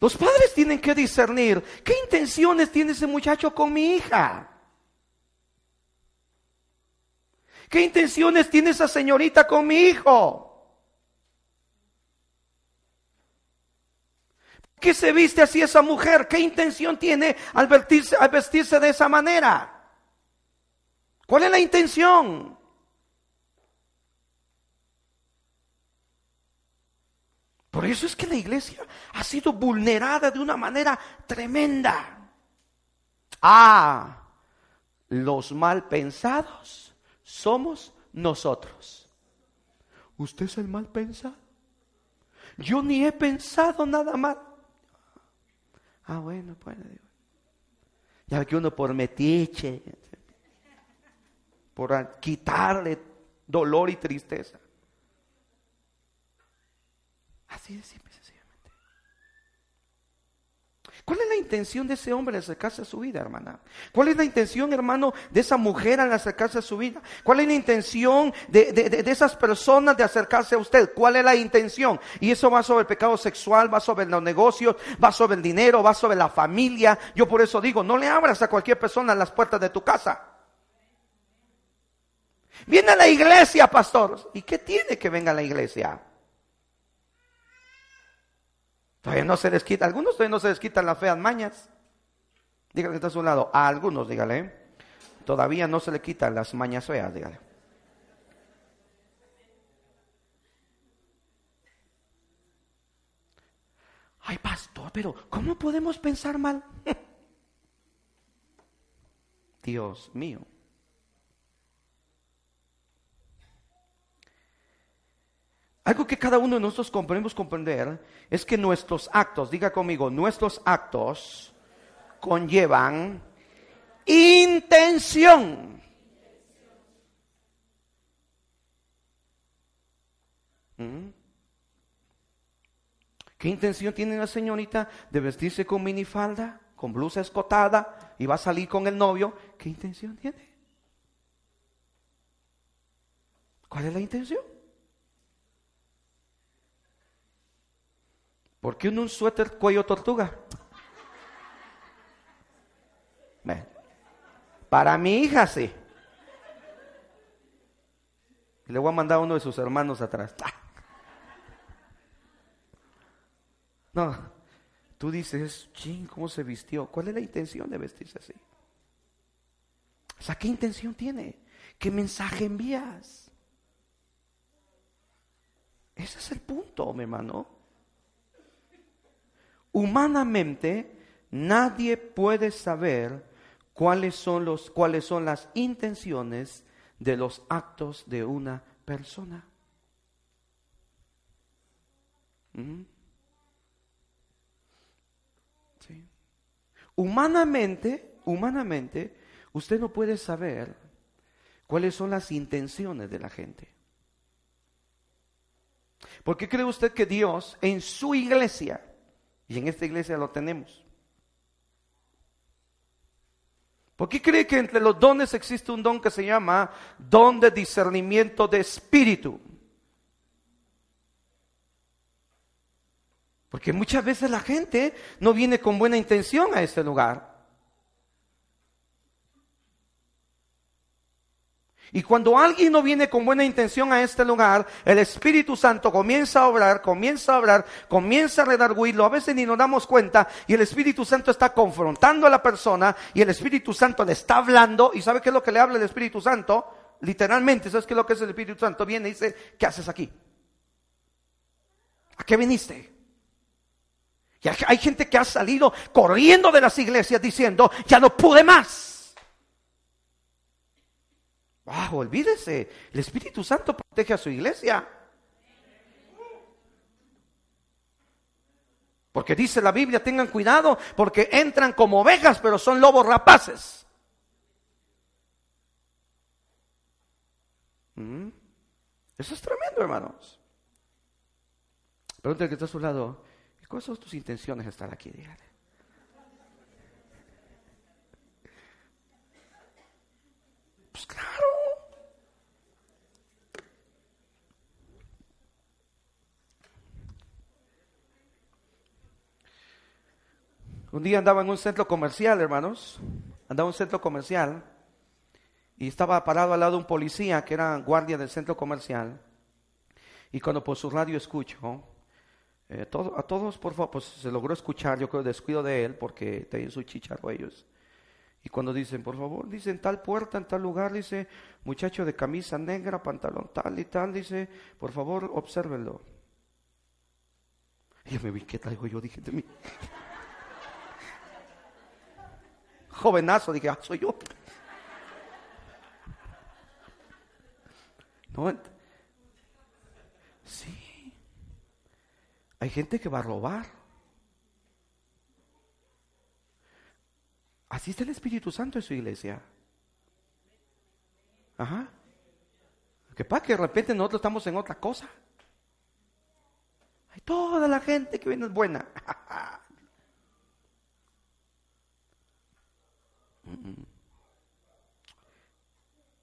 [SPEAKER 2] Los padres tienen que discernir qué intenciones tiene ese muchacho con mi hija. ¿Qué intenciones tiene esa señorita con mi hijo? qué se viste así esa mujer? ¿Qué intención tiene al vestirse, al vestirse de esa manera? ¿Cuál es la intención? Por eso es que la iglesia ha sido vulnerada de una manera tremenda. Ah, los mal pensados somos nosotros. ¿Usted es el mal pensado? Yo ni he pensado nada mal. Ah, bueno, pues. Ya que uno por metiche, por quitarle dolor y tristeza. Así de simple, sencillamente. ¿Cuál es la intención de ese hombre al acercarse a su vida, hermana? ¿Cuál es la intención, hermano, de esa mujer al acercarse a su vida? ¿Cuál es la intención de, de, esas personas de acercarse a usted? ¿Cuál es la intención? Y eso va sobre el pecado sexual, va sobre los negocios, va sobre el dinero, va sobre la familia. Yo por eso digo, no le abras a cualquier persona las puertas de tu casa. Viene a la iglesia, pastor. ¿Y qué tiene que venga a la iglesia? Todavía no se les quita, algunos todavía no se les quitan las feas mañas. Dígale que está a su lado, a algunos, dígale. ¿eh? Todavía no se le quitan las mañas feas, dígale. Ay, pastor, pero ¿cómo podemos pensar mal? Dios mío. Algo que cada uno de nosotros podemos comprender es que nuestros actos, diga conmigo, nuestros actos conllevan intención. ¿Mm? ¿Qué intención tiene la señorita de vestirse con minifalda, con blusa escotada y va a salir con el novio? ¿Qué intención tiene? ¿Cuál es la intención? ¿Por qué un suéter cuello tortuga? Para mi hija sí. Le voy a mandar a uno de sus hermanos atrás. No, tú dices, ching, ¿cómo se vistió? ¿Cuál es la intención de vestirse así? O sea, ¿qué intención tiene? ¿Qué mensaje envías? Ese es el punto, mi hermano. Humanamente, nadie puede saber cuáles son, los, cuáles son las intenciones de los actos de una persona. ¿Mm? Humanamente, humanamente, usted no puede saber cuáles son las intenciones de la gente. ¿Por qué cree usted que Dios en su iglesia y en esta iglesia lo tenemos. ¿Por qué cree que entre los dones existe un don que se llama don de discernimiento de espíritu? Porque muchas veces la gente no viene con buena intención a este lugar. Y cuando alguien no viene con buena intención a este lugar, el Espíritu Santo comienza a obrar, comienza a hablar, comienza a redarguirlo. A veces ni nos damos cuenta y el Espíritu Santo está confrontando a la persona y el Espíritu Santo le está hablando. ¿Y sabe qué es lo que le habla el Espíritu Santo? Literalmente, ¿sabes qué es lo que es el Espíritu Santo? Viene y dice, ¿qué haces aquí? ¿A qué viniste? Y hay gente que ha salido corriendo de las iglesias diciendo, ya no pude más. Wow, olvídese, el Espíritu Santo protege a su iglesia. Porque dice la Biblia, tengan cuidado, porque entran como ovejas, pero son lobos rapaces. Mm. Eso es tremendo, hermanos. Pregúntale que está a su lado, ¿cuáles son tus intenciones de estar aquí? Dígale. Pues claro. Un día andaba en un centro comercial, hermanos. Andaba en un centro comercial y estaba parado al lado de un policía que era guardia del centro comercial. Y cuando por su radio escucho, eh, a todos, por favor, pues se logró escuchar, yo creo, descuido de él, porque tenían su chicharro ellos. Y cuando dicen, por favor, dicen tal puerta, en tal lugar, dice, muchacho de camisa negra, pantalón tal y tal, dice, por favor, obsérvenlo. Y yo me vi, ¿qué traigo yo? Dije de mí. Jovenazo, dije, ah, soy yo. No, sí. Hay gente que va a robar. Así está el Espíritu Santo en su iglesia. Ajá. Que pasa que de repente nosotros estamos en otra cosa. Hay toda la gente que viene buena.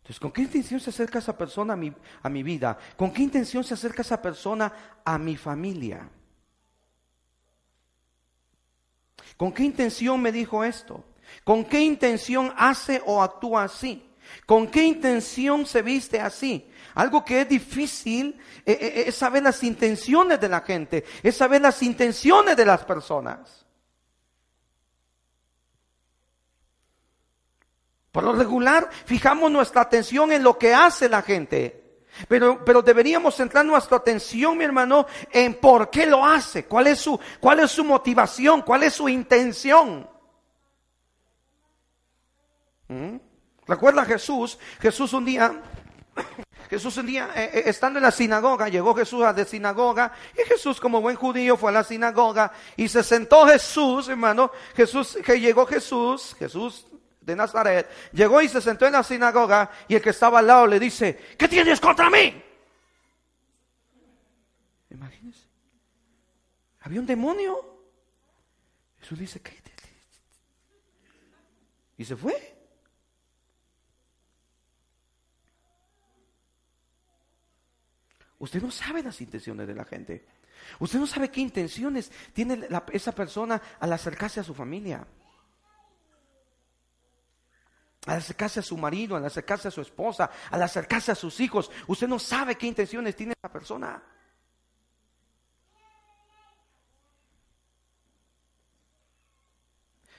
[SPEAKER 2] Entonces, ¿con qué intención se acerca esa persona a mi, a mi vida? ¿Con qué intención se acerca esa persona a mi familia? ¿Con qué intención me dijo esto? ¿Con qué intención hace o actúa así? ¿Con qué intención se viste así? Algo que es difícil eh, eh, eh, es saber las intenciones de la gente, es saber las intenciones de las personas. Por lo regular, fijamos nuestra atención en lo que hace la gente. Pero, pero deberíamos centrar nuestra atención, mi hermano, en por qué lo hace, cuál es su, cuál es su motivación, cuál es su intención. ¿Mm? ¿Recuerda Jesús? Jesús un día, Jesús un día, eh, eh, estando en la sinagoga, llegó Jesús a la sinagoga, y Jesús como buen judío fue a la sinagoga, y se sentó Jesús, hermano, Jesús, que llegó Jesús, Jesús de Nazaret, llegó y se sentó en la sinagoga y el que estaba al lado le dice, ¿qué tienes contra mí? Imagínense. Había un demonio. Jesús dice, ¿qué? Y se fue. Usted no sabe las intenciones de la gente. Usted no sabe qué intenciones tiene esa persona al acercarse a su familia al acercarse a su marido, al acercarse a su esposa, al acercarse a sus hijos. Usted no sabe qué intenciones tiene esa persona.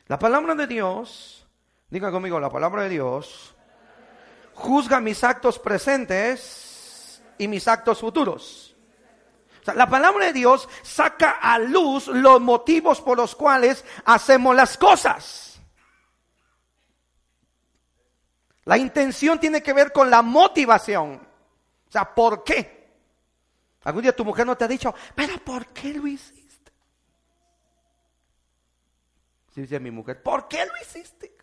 [SPEAKER 2] La palabra de Dios, diga conmigo, la palabra de Dios juzga mis actos presentes y mis actos futuros. La palabra de Dios saca a luz los motivos por los cuales hacemos las cosas. La intención tiene que ver con la motivación. O sea, ¿por qué? Algún día tu mujer no te ha dicho, pero ¿por qué lo hiciste? Sí, dice mi mujer, ¿por qué lo hiciste?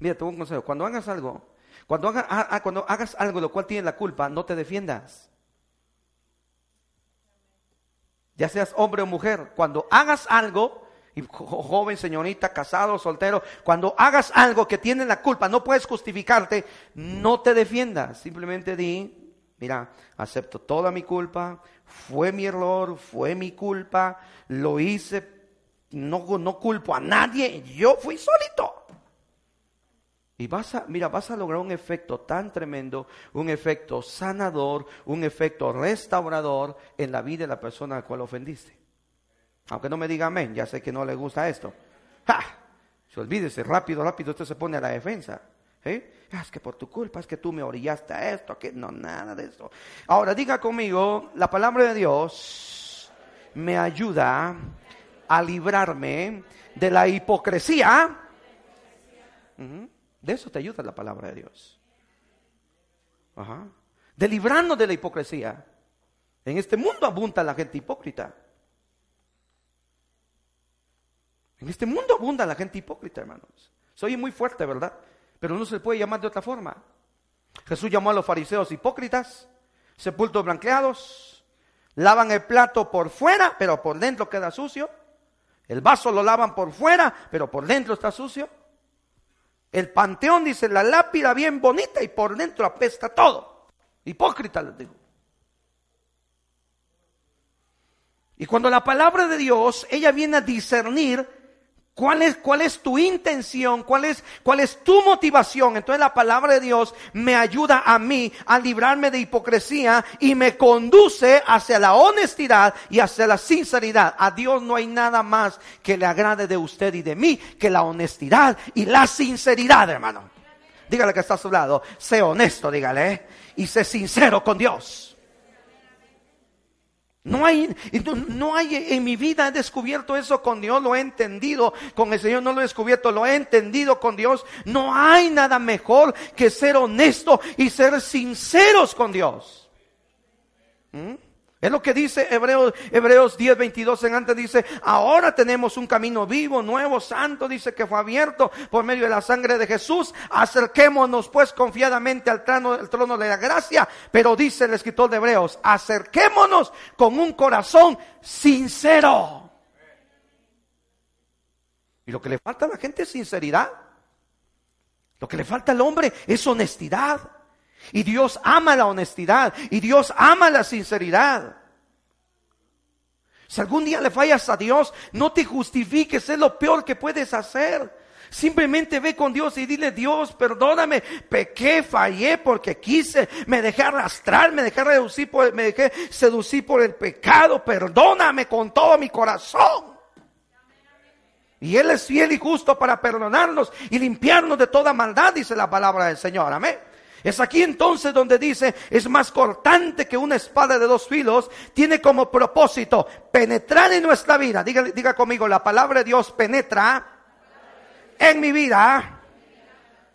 [SPEAKER 2] Mira, te tengo un consejo. Cuando hagas algo, cuando, ah, ah, cuando hagas algo lo cual tienes la culpa, no te defiendas. Ya seas hombre o mujer, cuando hagas algo y joven, señorita, casado, soltero, cuando hagas algo que tiene la culpa, no puedes justificarte, no te defiendas, simplemente di, mira, acepto toda mi culpa, fue mi error, fue mi culpa, lo hice, no, no culpo a nadie, yo fui solito. Y vas a, mira, vas a lograr un efecto tan tremendo, un efecto sanador, un efecto restaurador en la vida de la persona a la cual ofendiste. Aunque no me diga amén, ya sé que no le gusta esto. ¡Ja! Se olvídese, rápido, rápido, usted se pone a la defensa. ¿Eh? Ah, es que por tu culpa, es que tú me orillaste esto, que no, nada de eso. Ahora diga conmigo, la palabra de Dios me ayuda a librarme de la hipocresía. De eso te ayuda la palabra de Dios. Ajá. De librarnos de la hipocresía. En este mundo abunda la gente hipócrita. En este mundo abunda la gente hipócrita, hermanos. Soy muy fuerte, ¿verdad? Pero no se le puede llamar de otra forma. Jesús llamó a los fariseos hipócritas, sepultos blanqueados, lavan el plato por fuera, pero por dentro queda sucio. El vaso lo lavan por fuera, pero por dentro está sucio. El panteón dice la lápida bien bonita y por dentro apesta todo. Hipócrita les digo. Y cuando la palabra de Dios, ella viene a discernir ¿Cuál es, ¿Cuál es, tu intención? ¿Cuál es, ¿Cuál es tu motivación? Entonces la palabra de Dios me ayuda a mí a librarme de hipocresía y me conduce hacia la honestidad y hacia la sinceridad. A Dios no hay nada más que le agrade de usted y de mí que la honestidad y la sinceridad, hermano. Dígale que está a su lado. Sé honesto, dígale. ¿eh? Y sé sincero con Dios. No hay, no hay en mi vida he descubierto eso con Dios, lo he entendido, con el Señor no lo he descubierto, lo he entendido con Dios. No hay nada mejor que ser honesto y ser sinceros con Dios. ¿Mm? Es lo que dice Hebreos, Hebreos 10, 22 en antes dice, ahora tenemos un camino vivo, nuevo, santo, dice que fue abierto por medio de la sangre de Jesús. Acerquémonos pues confiadamente al trono, al trono de la gracia. Pero dice el escritor de Hebreos, acerquémonos con un corazón sincero. Y lo que le falta a la gente es sinceridad. Lo que le falta al hombre es honestidad. Y Dios ama la honestidad. Y Dios ama la sinceridad. Si algún día le fallas a Dios, no te justifiques, es lo peor que puedes hacer. Simplemente ve con Dios y dile, Dios, perdóname, pequé, fallé porque quise, me dejé arrastrar, me dejé reducir por, me dejé seducir por el pecado, perdóname con todo mi corazón. Y Él es fiel y justo para perdonarnos y limpiarnos de toda maldad, dice la palabra del Señor. Amén. Es aquí entonces donde dice, es más cortante que una espada de dos filos, tiene como propósito penetrar en nuestra vida. Diga, diga conmigo, la palabra de Dios penetra en mi vida.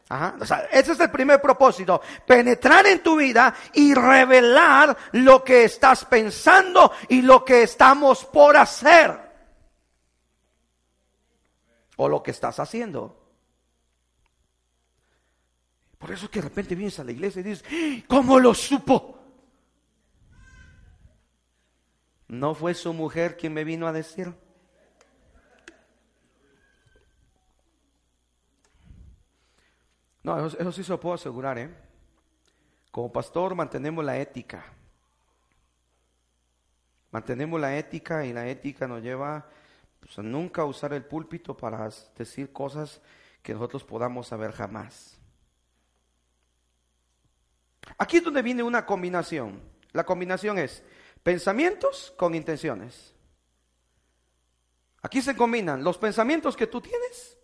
[SPEAKER 2] Ajá. Ese es el primer propósito, penetrar en tu vida y revelar lo que estás pensando y lo que estamos por hacer. O lo que estás haciendo. Por eso es que de repente vienes a la iglesia y dices, ¿cómo lo supo? ¿No fue su mujer quien me vino a decir? No, eso, sí se lo puedo asegurar, ¿eh? Como pastor mantenemos la ética. Mantenemos la ética y la ética nos lleva pues, a nunca usar el púlpito para decir cosas que nosotros podamos saber jamás. Aquí es donde viene una combinación. La combinación es pensamientos con intenciones. Aquí se combinan los pensamientos que tú tienes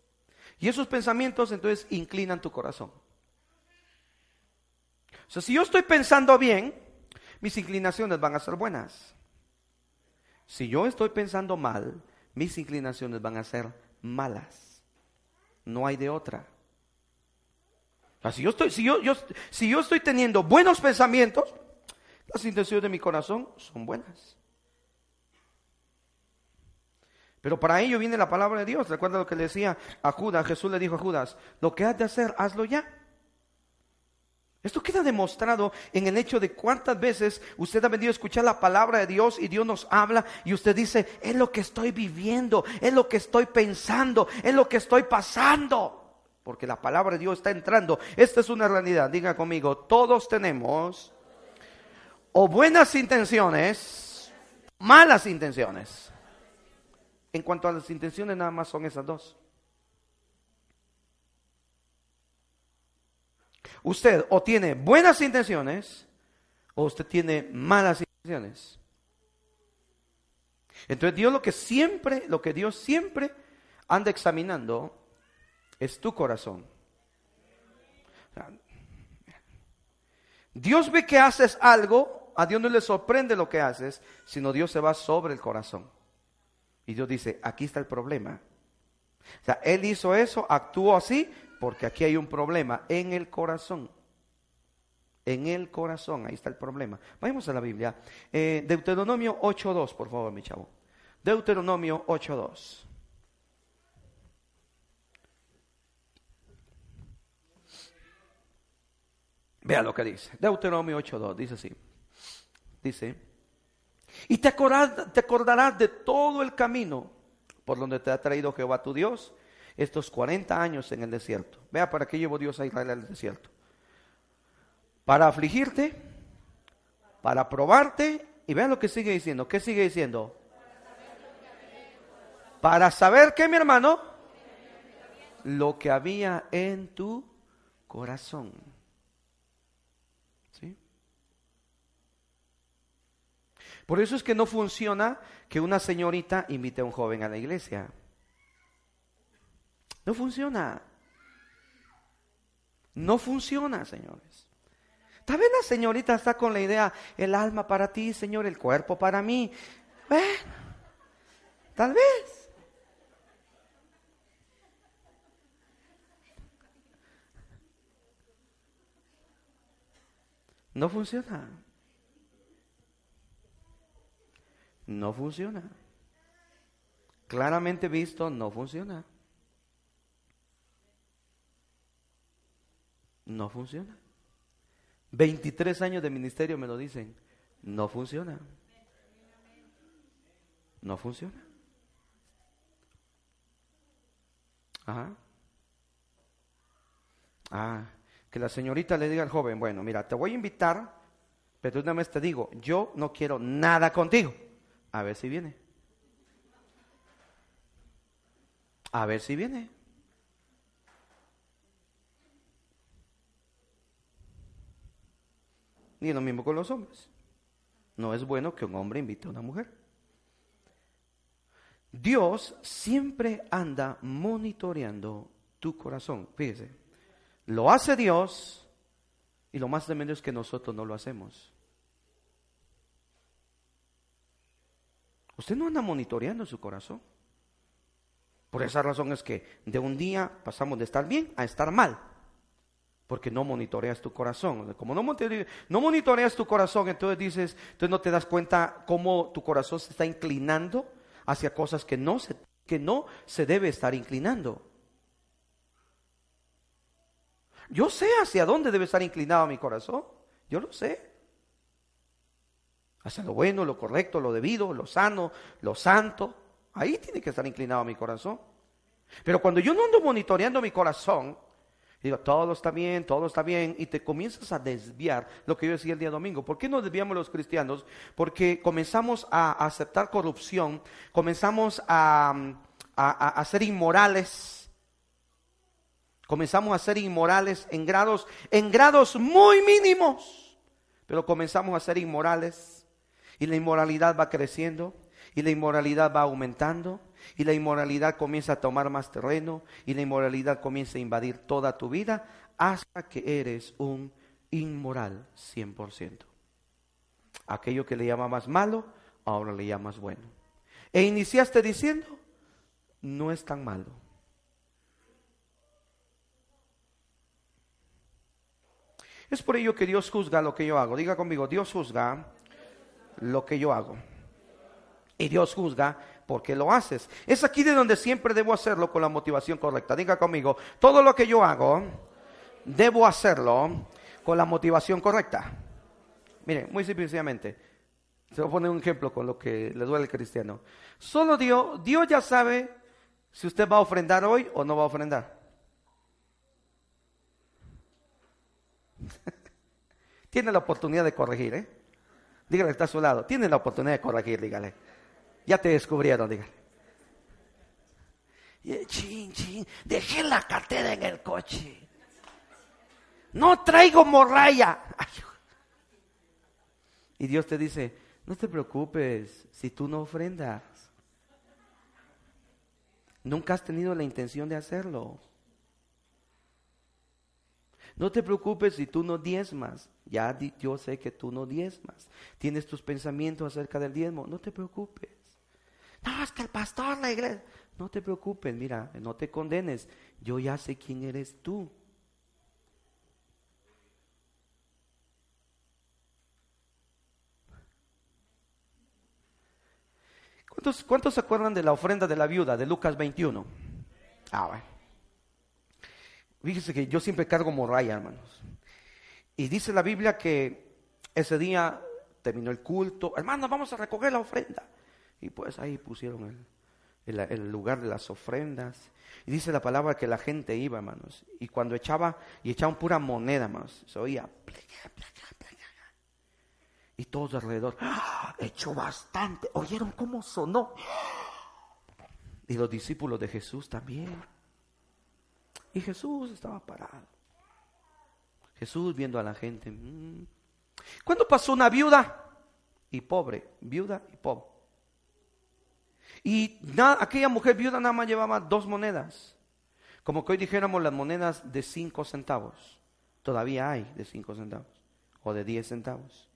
[SPEAKER 2] y esos pensamientos entonces inclinan tu corazón. O si yo estoy pensando bien, mis inclinaciones van a ser buenas. Si yo estoy pensando mal, mis inclinaciones van a ser malas. No hay de otra si yo estoy, si yo, si yo estoy teniendo buenos pensamientos, las intenciones de mi corazón son buenas. Pero para ello viene la palabra de Dios. Recuerda lo que le decía a Judas. Jesús le dijo a Judas, lo que has de hacer, hazlo ya. Esto queda demostrado en el hecho de cuántas veces usted ha venido a escuchar la palabra de Dios y Dios nos habla y usted dice, es lo que estoy viviendo, es lo que estoy pensando, es lo que estoy pasando porque la palabra de Dios está entrando. Esta es una realidad, diga conmigo, todos tenemos o buenas intenciones, malas intenciones. En cuanto a las intenciones, nada más son esas dos. Usted o tiene buenas intenciones o usted tiene malas intenciones. Entonces Dios lo que siempre, lo que Dios siempre anda examinando es tu corazón. Dios ve que haces algo, a Dios no le sorprende lo que haces, sino Dios se va sobre el corazón. Y Dios dice, aquí está el problema. O sea, Él hizo eso, actuó así, porque aquí hay un problema en el corazón. En el corazón, ahí está el problema. Vamos a la Biblia. Eh, Deuteronomio 8.2, por favor, mi chavo. Deuteronomio 8.2. Vea lo que dice. Deuteronomio 8.2, dice así. Dice, y te acordarás, de todo el camino por donde te ha traído Jehová tu Dios estos 40 años en el desierto. Vea para qué llevó Dios a Israel al desierto. Para afligirte, para probarte, y vea lo que sigue diciendo. ¿Qué sigue diciendo? Para saber que mi hermano, lo que había en tu corazón. Por eso es que no funciona que una señorita invite a un joven a la iglesia. No funciona. No funciona, señores. Tal vez la señorita está con la idea, el alma para ti, Señor, el cuerpo para mí. Tal vez. No funciona. No funciona. Claramente visto, no funciona. No funciona. 23 años de ministerio me lo dicen. No funciona. No funciona. Ajá. Ah, que la señorita le diga al joven, bueno, mira, te voy a invitar, pero una vez te digo, yo no quiero nada contigo. A ver si viene. A ver si viene. Y lo mismo con los hombres. No es bueno que un hombre invite a una mujer. Dios siempre anda monitoreando tu corazón. Fíjese, lo hace Dios y lo más tremendo es que nosotros no lo hacemos. Usted no anda monitoreando su corazón. Por esa razón es que de un día pasamos de estar bien a estar mal. Porque no monitoreas tu corazón. Como no, monitoreas tu corazón, entonces dices, entonces no te das cuenta cómo tu corazón se está inclinando hacia cosas que no se, que no se debe estar inclinando. Yo sé hacia dónde debe estar inclinado mi corazón. Yo lo sé hacia lo bueno, lo correcto, lo debido, lo sano, lo santo. Ahí tiene que estar inclinado mi corazón. Pero cuando yo no ando monitoreando mi corazón, digo, todo está bien, todo está bien, y te comienzas a desviar, lo que yo decía el día domingo. ¿Por qué nos desviamos los cristianos? Porque comenzamos a aceptar corrupción, comenzamos a, a ser inmorales, comenzamos a ser inmorales en grados, en grados muy mínimos, pero comenzamos a ser inmorales y la inmoralidad va creciendo y la inmoralidad va aumentando y la inmoralidad comienza a tomar más terreno y la inmoralidad comienza a invadir toda tu vida hasta que eres un inmoral 100%. Aquello que le llamabas malo, ahora le llamas bueno. E iniciaste diciendo, no es tan malo. Es por ello que Dios juzga lo que yo hago. Diga conmigo, Dios juzga lo que yo hago. Y Dios juzga porque lo haces. Es aquí de donde siempre debo hacerlo con la motivación correcta. Diga conmigo, todo lo que yo hago, debo hacerlo con la motivación correcta. Mire, muy simplemente, se voy a poner un ejemplo con lo que le duele al cristiano. Solo Dios, Dios ya sabe si usted va a ofrendar hoy o no va a ofrendar. Tiene la oportunidad de corregir, ¿eh? Dígale está a su lado. Tiene la oportunidad de corregir, dígale. Ya te descubrieron, dígale. Chin, chin, dejé la cartera en el coche. no traigo morralla. Y Dios te dice, no te preocupes si tú no ofrendas. Nunca has tenido la intención de hacerlo. No te preocupes si tú no diezmas. Ya yo sé que tú no diezmas. Tienes tus pensamientos acerca del diezmo. No te preocupes. No, es que el pastor, la iglesia. No te preocupes, mira, no te condenes. Yo ya sé quién eres tú. ¿Cuántos, ¿Cuántos se acuerdan de la ofrenda de la viuda de Lucas 21? Ah, bueno. Fíjese que yo siempre cargo morralla, hermanos. Y dice la Biblia que ese día terminó el culto. Hermanos, vamos a recoger la ofrenda. Y pues ahí pusieron el, lugar de las ofrendas. Y dice la palabra que la gente iba, hermanos. Y cuando echaba, y echaban pura moneda, hermanos, se oía. Y todos alrededor, ¡Ah! echó bastante. ¿Oyeron cómo sonó? Y los discípulos de Jesús también. Y Jesús estaba parado. Jesús viendo a la gente. Mm. ¿Cuándo pasó una viuda y pobre? Viuda y pobre. Y aquella mujer viuda nada más llevaba dos monedas. Como que hoy dijéramos las monedas de cinco centavos. Todavía hay de cinco centavos. O de diez centavos.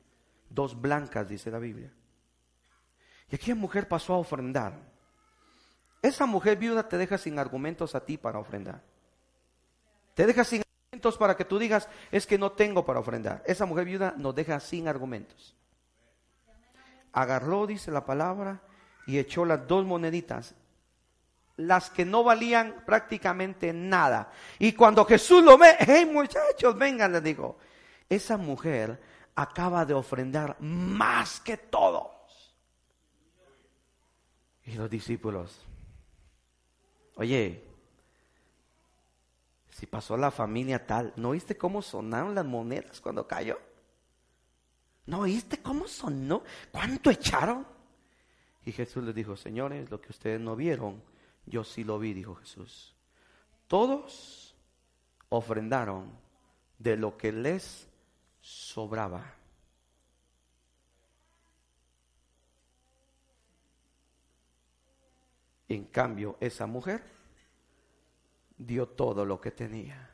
[SPEAKER 2] Dos blancas, dice la Biblia. Y aquella mujer pasó a ofrendar. Esa mujer viuda te deja sin argumentos a ti para ofrendar. Te deja sin argumentos para que tú digas, es que no tengo para ofrendar. Esa mujer viuda nos deja sin argumentos. Agarró, dice la palabra, y echó las dos moneditas, las que no valían prácticamente nada. Y cuando Jesús lo ve, hey muchachos, vengan, le digo, esa mujer acaba de ofrendar más que todos. Y los discípulos, oye, si pasó la familia tal, ¿no oíste cómo sonaron las monedas cuando cayó? ¿No oíste cómo sonó? ¿Cuánto echaron? Y Jesús les dijo, señores, lo que ustedes no vieron, yo sí lo vi, dijo Jesús. Todos ofrendaron de lo que les sobraba. En cambio, esa mujer dio todo lo que tenía.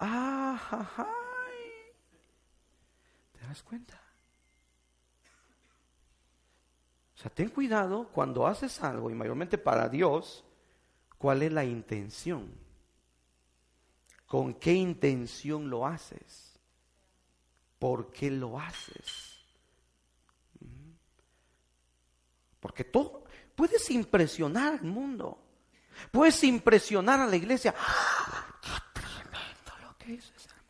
[SPEAKER 2] Ah, ¿Te das cuenta? O sea, ten cuidado cuando haces algo, y mayormente para Dios, cuál es la intención. ¿Con qué intención lo haces? ¿Por qué lo haces? Porque tú puedes impresionar al mundo. Puedes impresionar a la iglesia. ¡Ah! ¡Qué tremendo lo que ese hermano!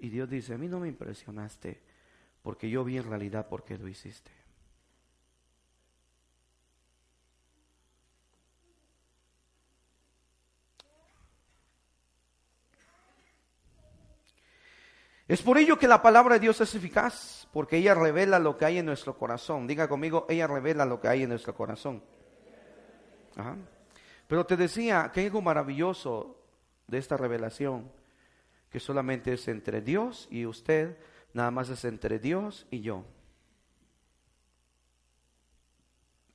[SPEAKER 2] Y Dios, dice, a mí no me impresionaste porque yo vi en realidad por qué lo hiciste. Es por ello que la palabra de Dios es eficaz, porque ella revela lo que hay en nuestro corazón. Diga conmigo, ella revela lo que hay en nuestro corazón. Pero te decía que algo maravilloso de esta revelación, que solamente es entre Dios y usted, nada más es entre Dios y yo.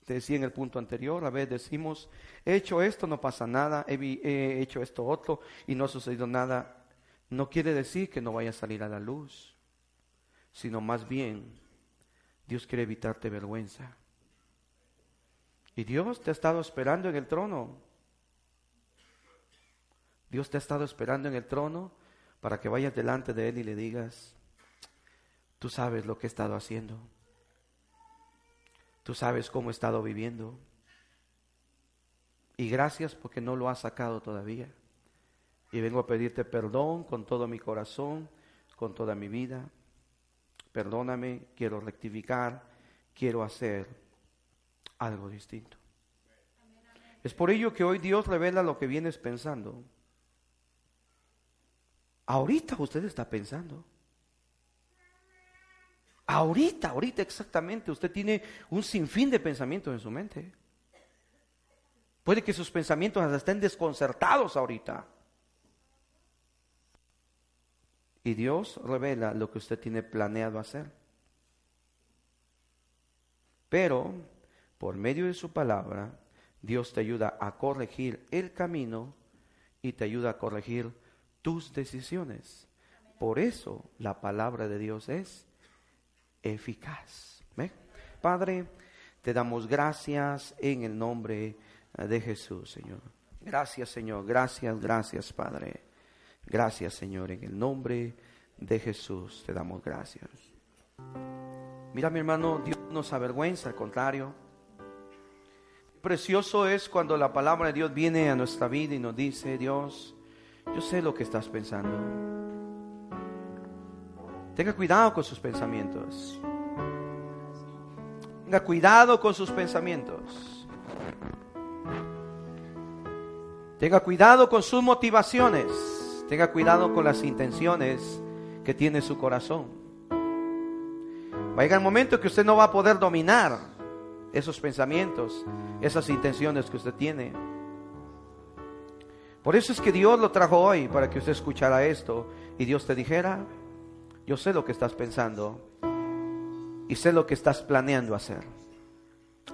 [SPEAKER 2] Te decía en el punto anterior, a veces decimos, he hecho esto, no pasa nada, he, he hecho esto otro y no ha sucedido nada. No quiere decir que no vaya a salir a la luz, sino más bien Dios quiere evitarte vergüenza. Y Dios te ha estado esperando en el trono. Dios te ha estado esperando en el trono para que vayas delante de Él y le digas, tú sabes lo que he estado haciendo. Tú sabes cómo he estado viviendo. Y gracias porque no lo has sacado todavía. Y vengo a pedirte perdón con todo mi corazón, con toda mi vida. Perdóname, quiero rectificar, quiero hacer algo distinto. Es por ello que hoy Dios revela lo que vienes pensando. Ahorita usted está pensando. Ahorita, ahorita exactamente, usted tiene un sinfín de pensamientos en su mente. Puede que sus pensamientos estén desconcertados ahorita. Y Dios revela lo que usted tiene planeado hacer. Pero por medio de su palabra, Dios te ayuda a corregir el camino y te ayuda a corregir tus decisiones. Por eso la palabra de Dios es eficaz. Padre, te damos gracias en el nombre de Jesús, Señor. Gracias, Señor. Gracias, gracias, Padre. Gracias, Señor. En el nombre de Jesús te damos gracias. Mira, mi hermano, Dios no nos avergüenza, al contrario. Precioso es cuando la palabra de Dios viene a nuestra vida y nos dice, Dios, yo sé lo que estás pensando. Tenga cuidado con sus pensamientos. Tenga cuidado con sus pensamientos. Tenga cuidado con sus motivaciones. Tenga cuidado con las intenciones que tiene su corazón. Va a llegar el momento que usted no va a poder dominar esos pensamientos, esas intenciones que usted tiene. Por eso es que Dios lo trajo hoy para que usted escuchara esto y Dios te dijera, yo sé lo que estás pensando y sé lo que estás planeando hacer.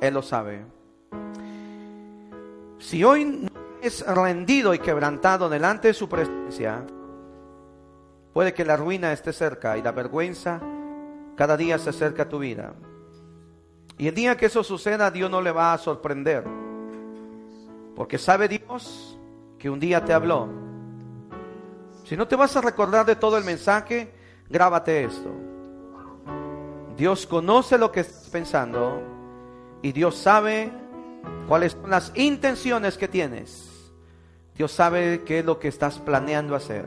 [SPEAKER 2] Él lo sabe. Si hoy no es rendido y quebrantado delante de su presencia, puede que la ruina esté cerca y la vergüenza cada día se acerca a tu vida. Y el día que eso suceda, Dios no le va a sorprender. Porque sabe Dios que un día te habló. Si no te vas a recordar de todo el mensaje, grábate esto. Dios conoce lo que estás pensando y Dios sabe cuáles son las intenciones que tienes. Dios sabe qué es lo que estás planeando hacer.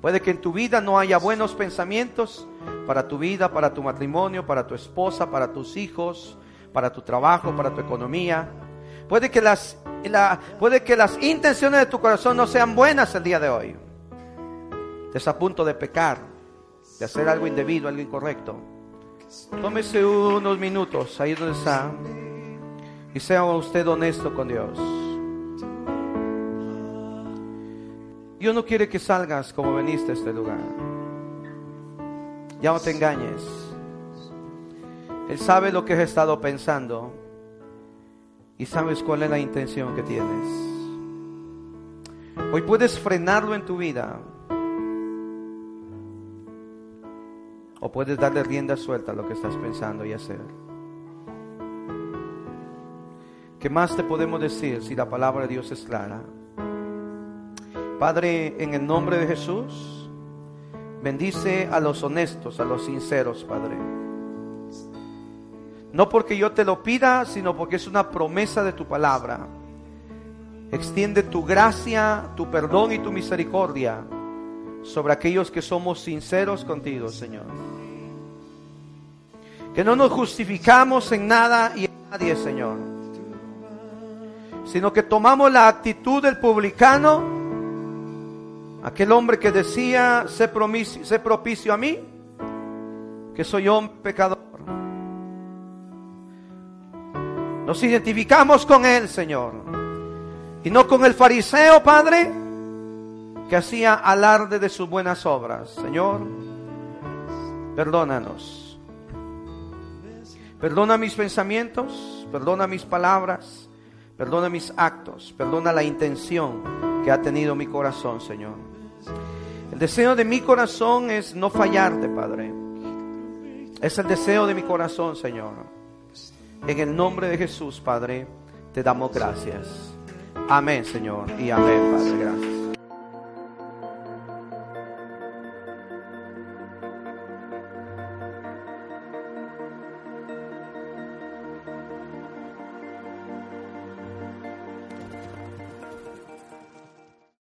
[SPEAKER 2] Puede que en tu vida no haya buenos pensamientos, para tu vida, para tu matrimonio, para tu esposa, para tus hijos, para tu trabajo, para tu economía. Puede que las, puede que las intenciones de tu corazón no sean buenas el día de hoy. Estás a punto de pecar, de hacer algo indebido, algo incorrecto. Tómese unos minutos ahí donde está y sea usted honesto con Dios. Dios no quiere que salgas como veniste a este lugar. Ya no te engañes. Él sabe lo que has estado pensando y sabes cuál es la intención que tienes. Hoy puedes frenarlo en tu vida o puedes darle rienda suelta a lo que estás pensando y hacer. ¿Qué más te podemos decir si la palabra de Dios es clara? Padre, en el nombre de Jesús, Bendice a los honestos, a los sinceros, Padre. No porque yo te lo pida, sino porque es una promesa de tu palabra. Extiende tu gracia, tu perdón y tu misericordia sobre aquellos que somos sinceros contigo, Señor. Que no nos justificamos en nada y en nadie, Señor. Sino que tomamos la actitud del publicano Aquel hombre que decía, sé propicio, a mí, que soy hombre pecador. Nos identificamos con Él, Señor. Y no con el fariseo, Padre, que hacía alarde de sus buenas obras. Señor, perdónanos. Perdona mis pensamientos, perdona mis palabras, perdona mis actos, perdona la intención que ha tenido mi corazón, Señor. El deseo de mi corazón es no fallarte, Padre. Es el deseo de mi corazón, Señor. En el nombre de Jesús, Padre, te damos gracias. Amén, Señor. Y amén, Padre. Gracias.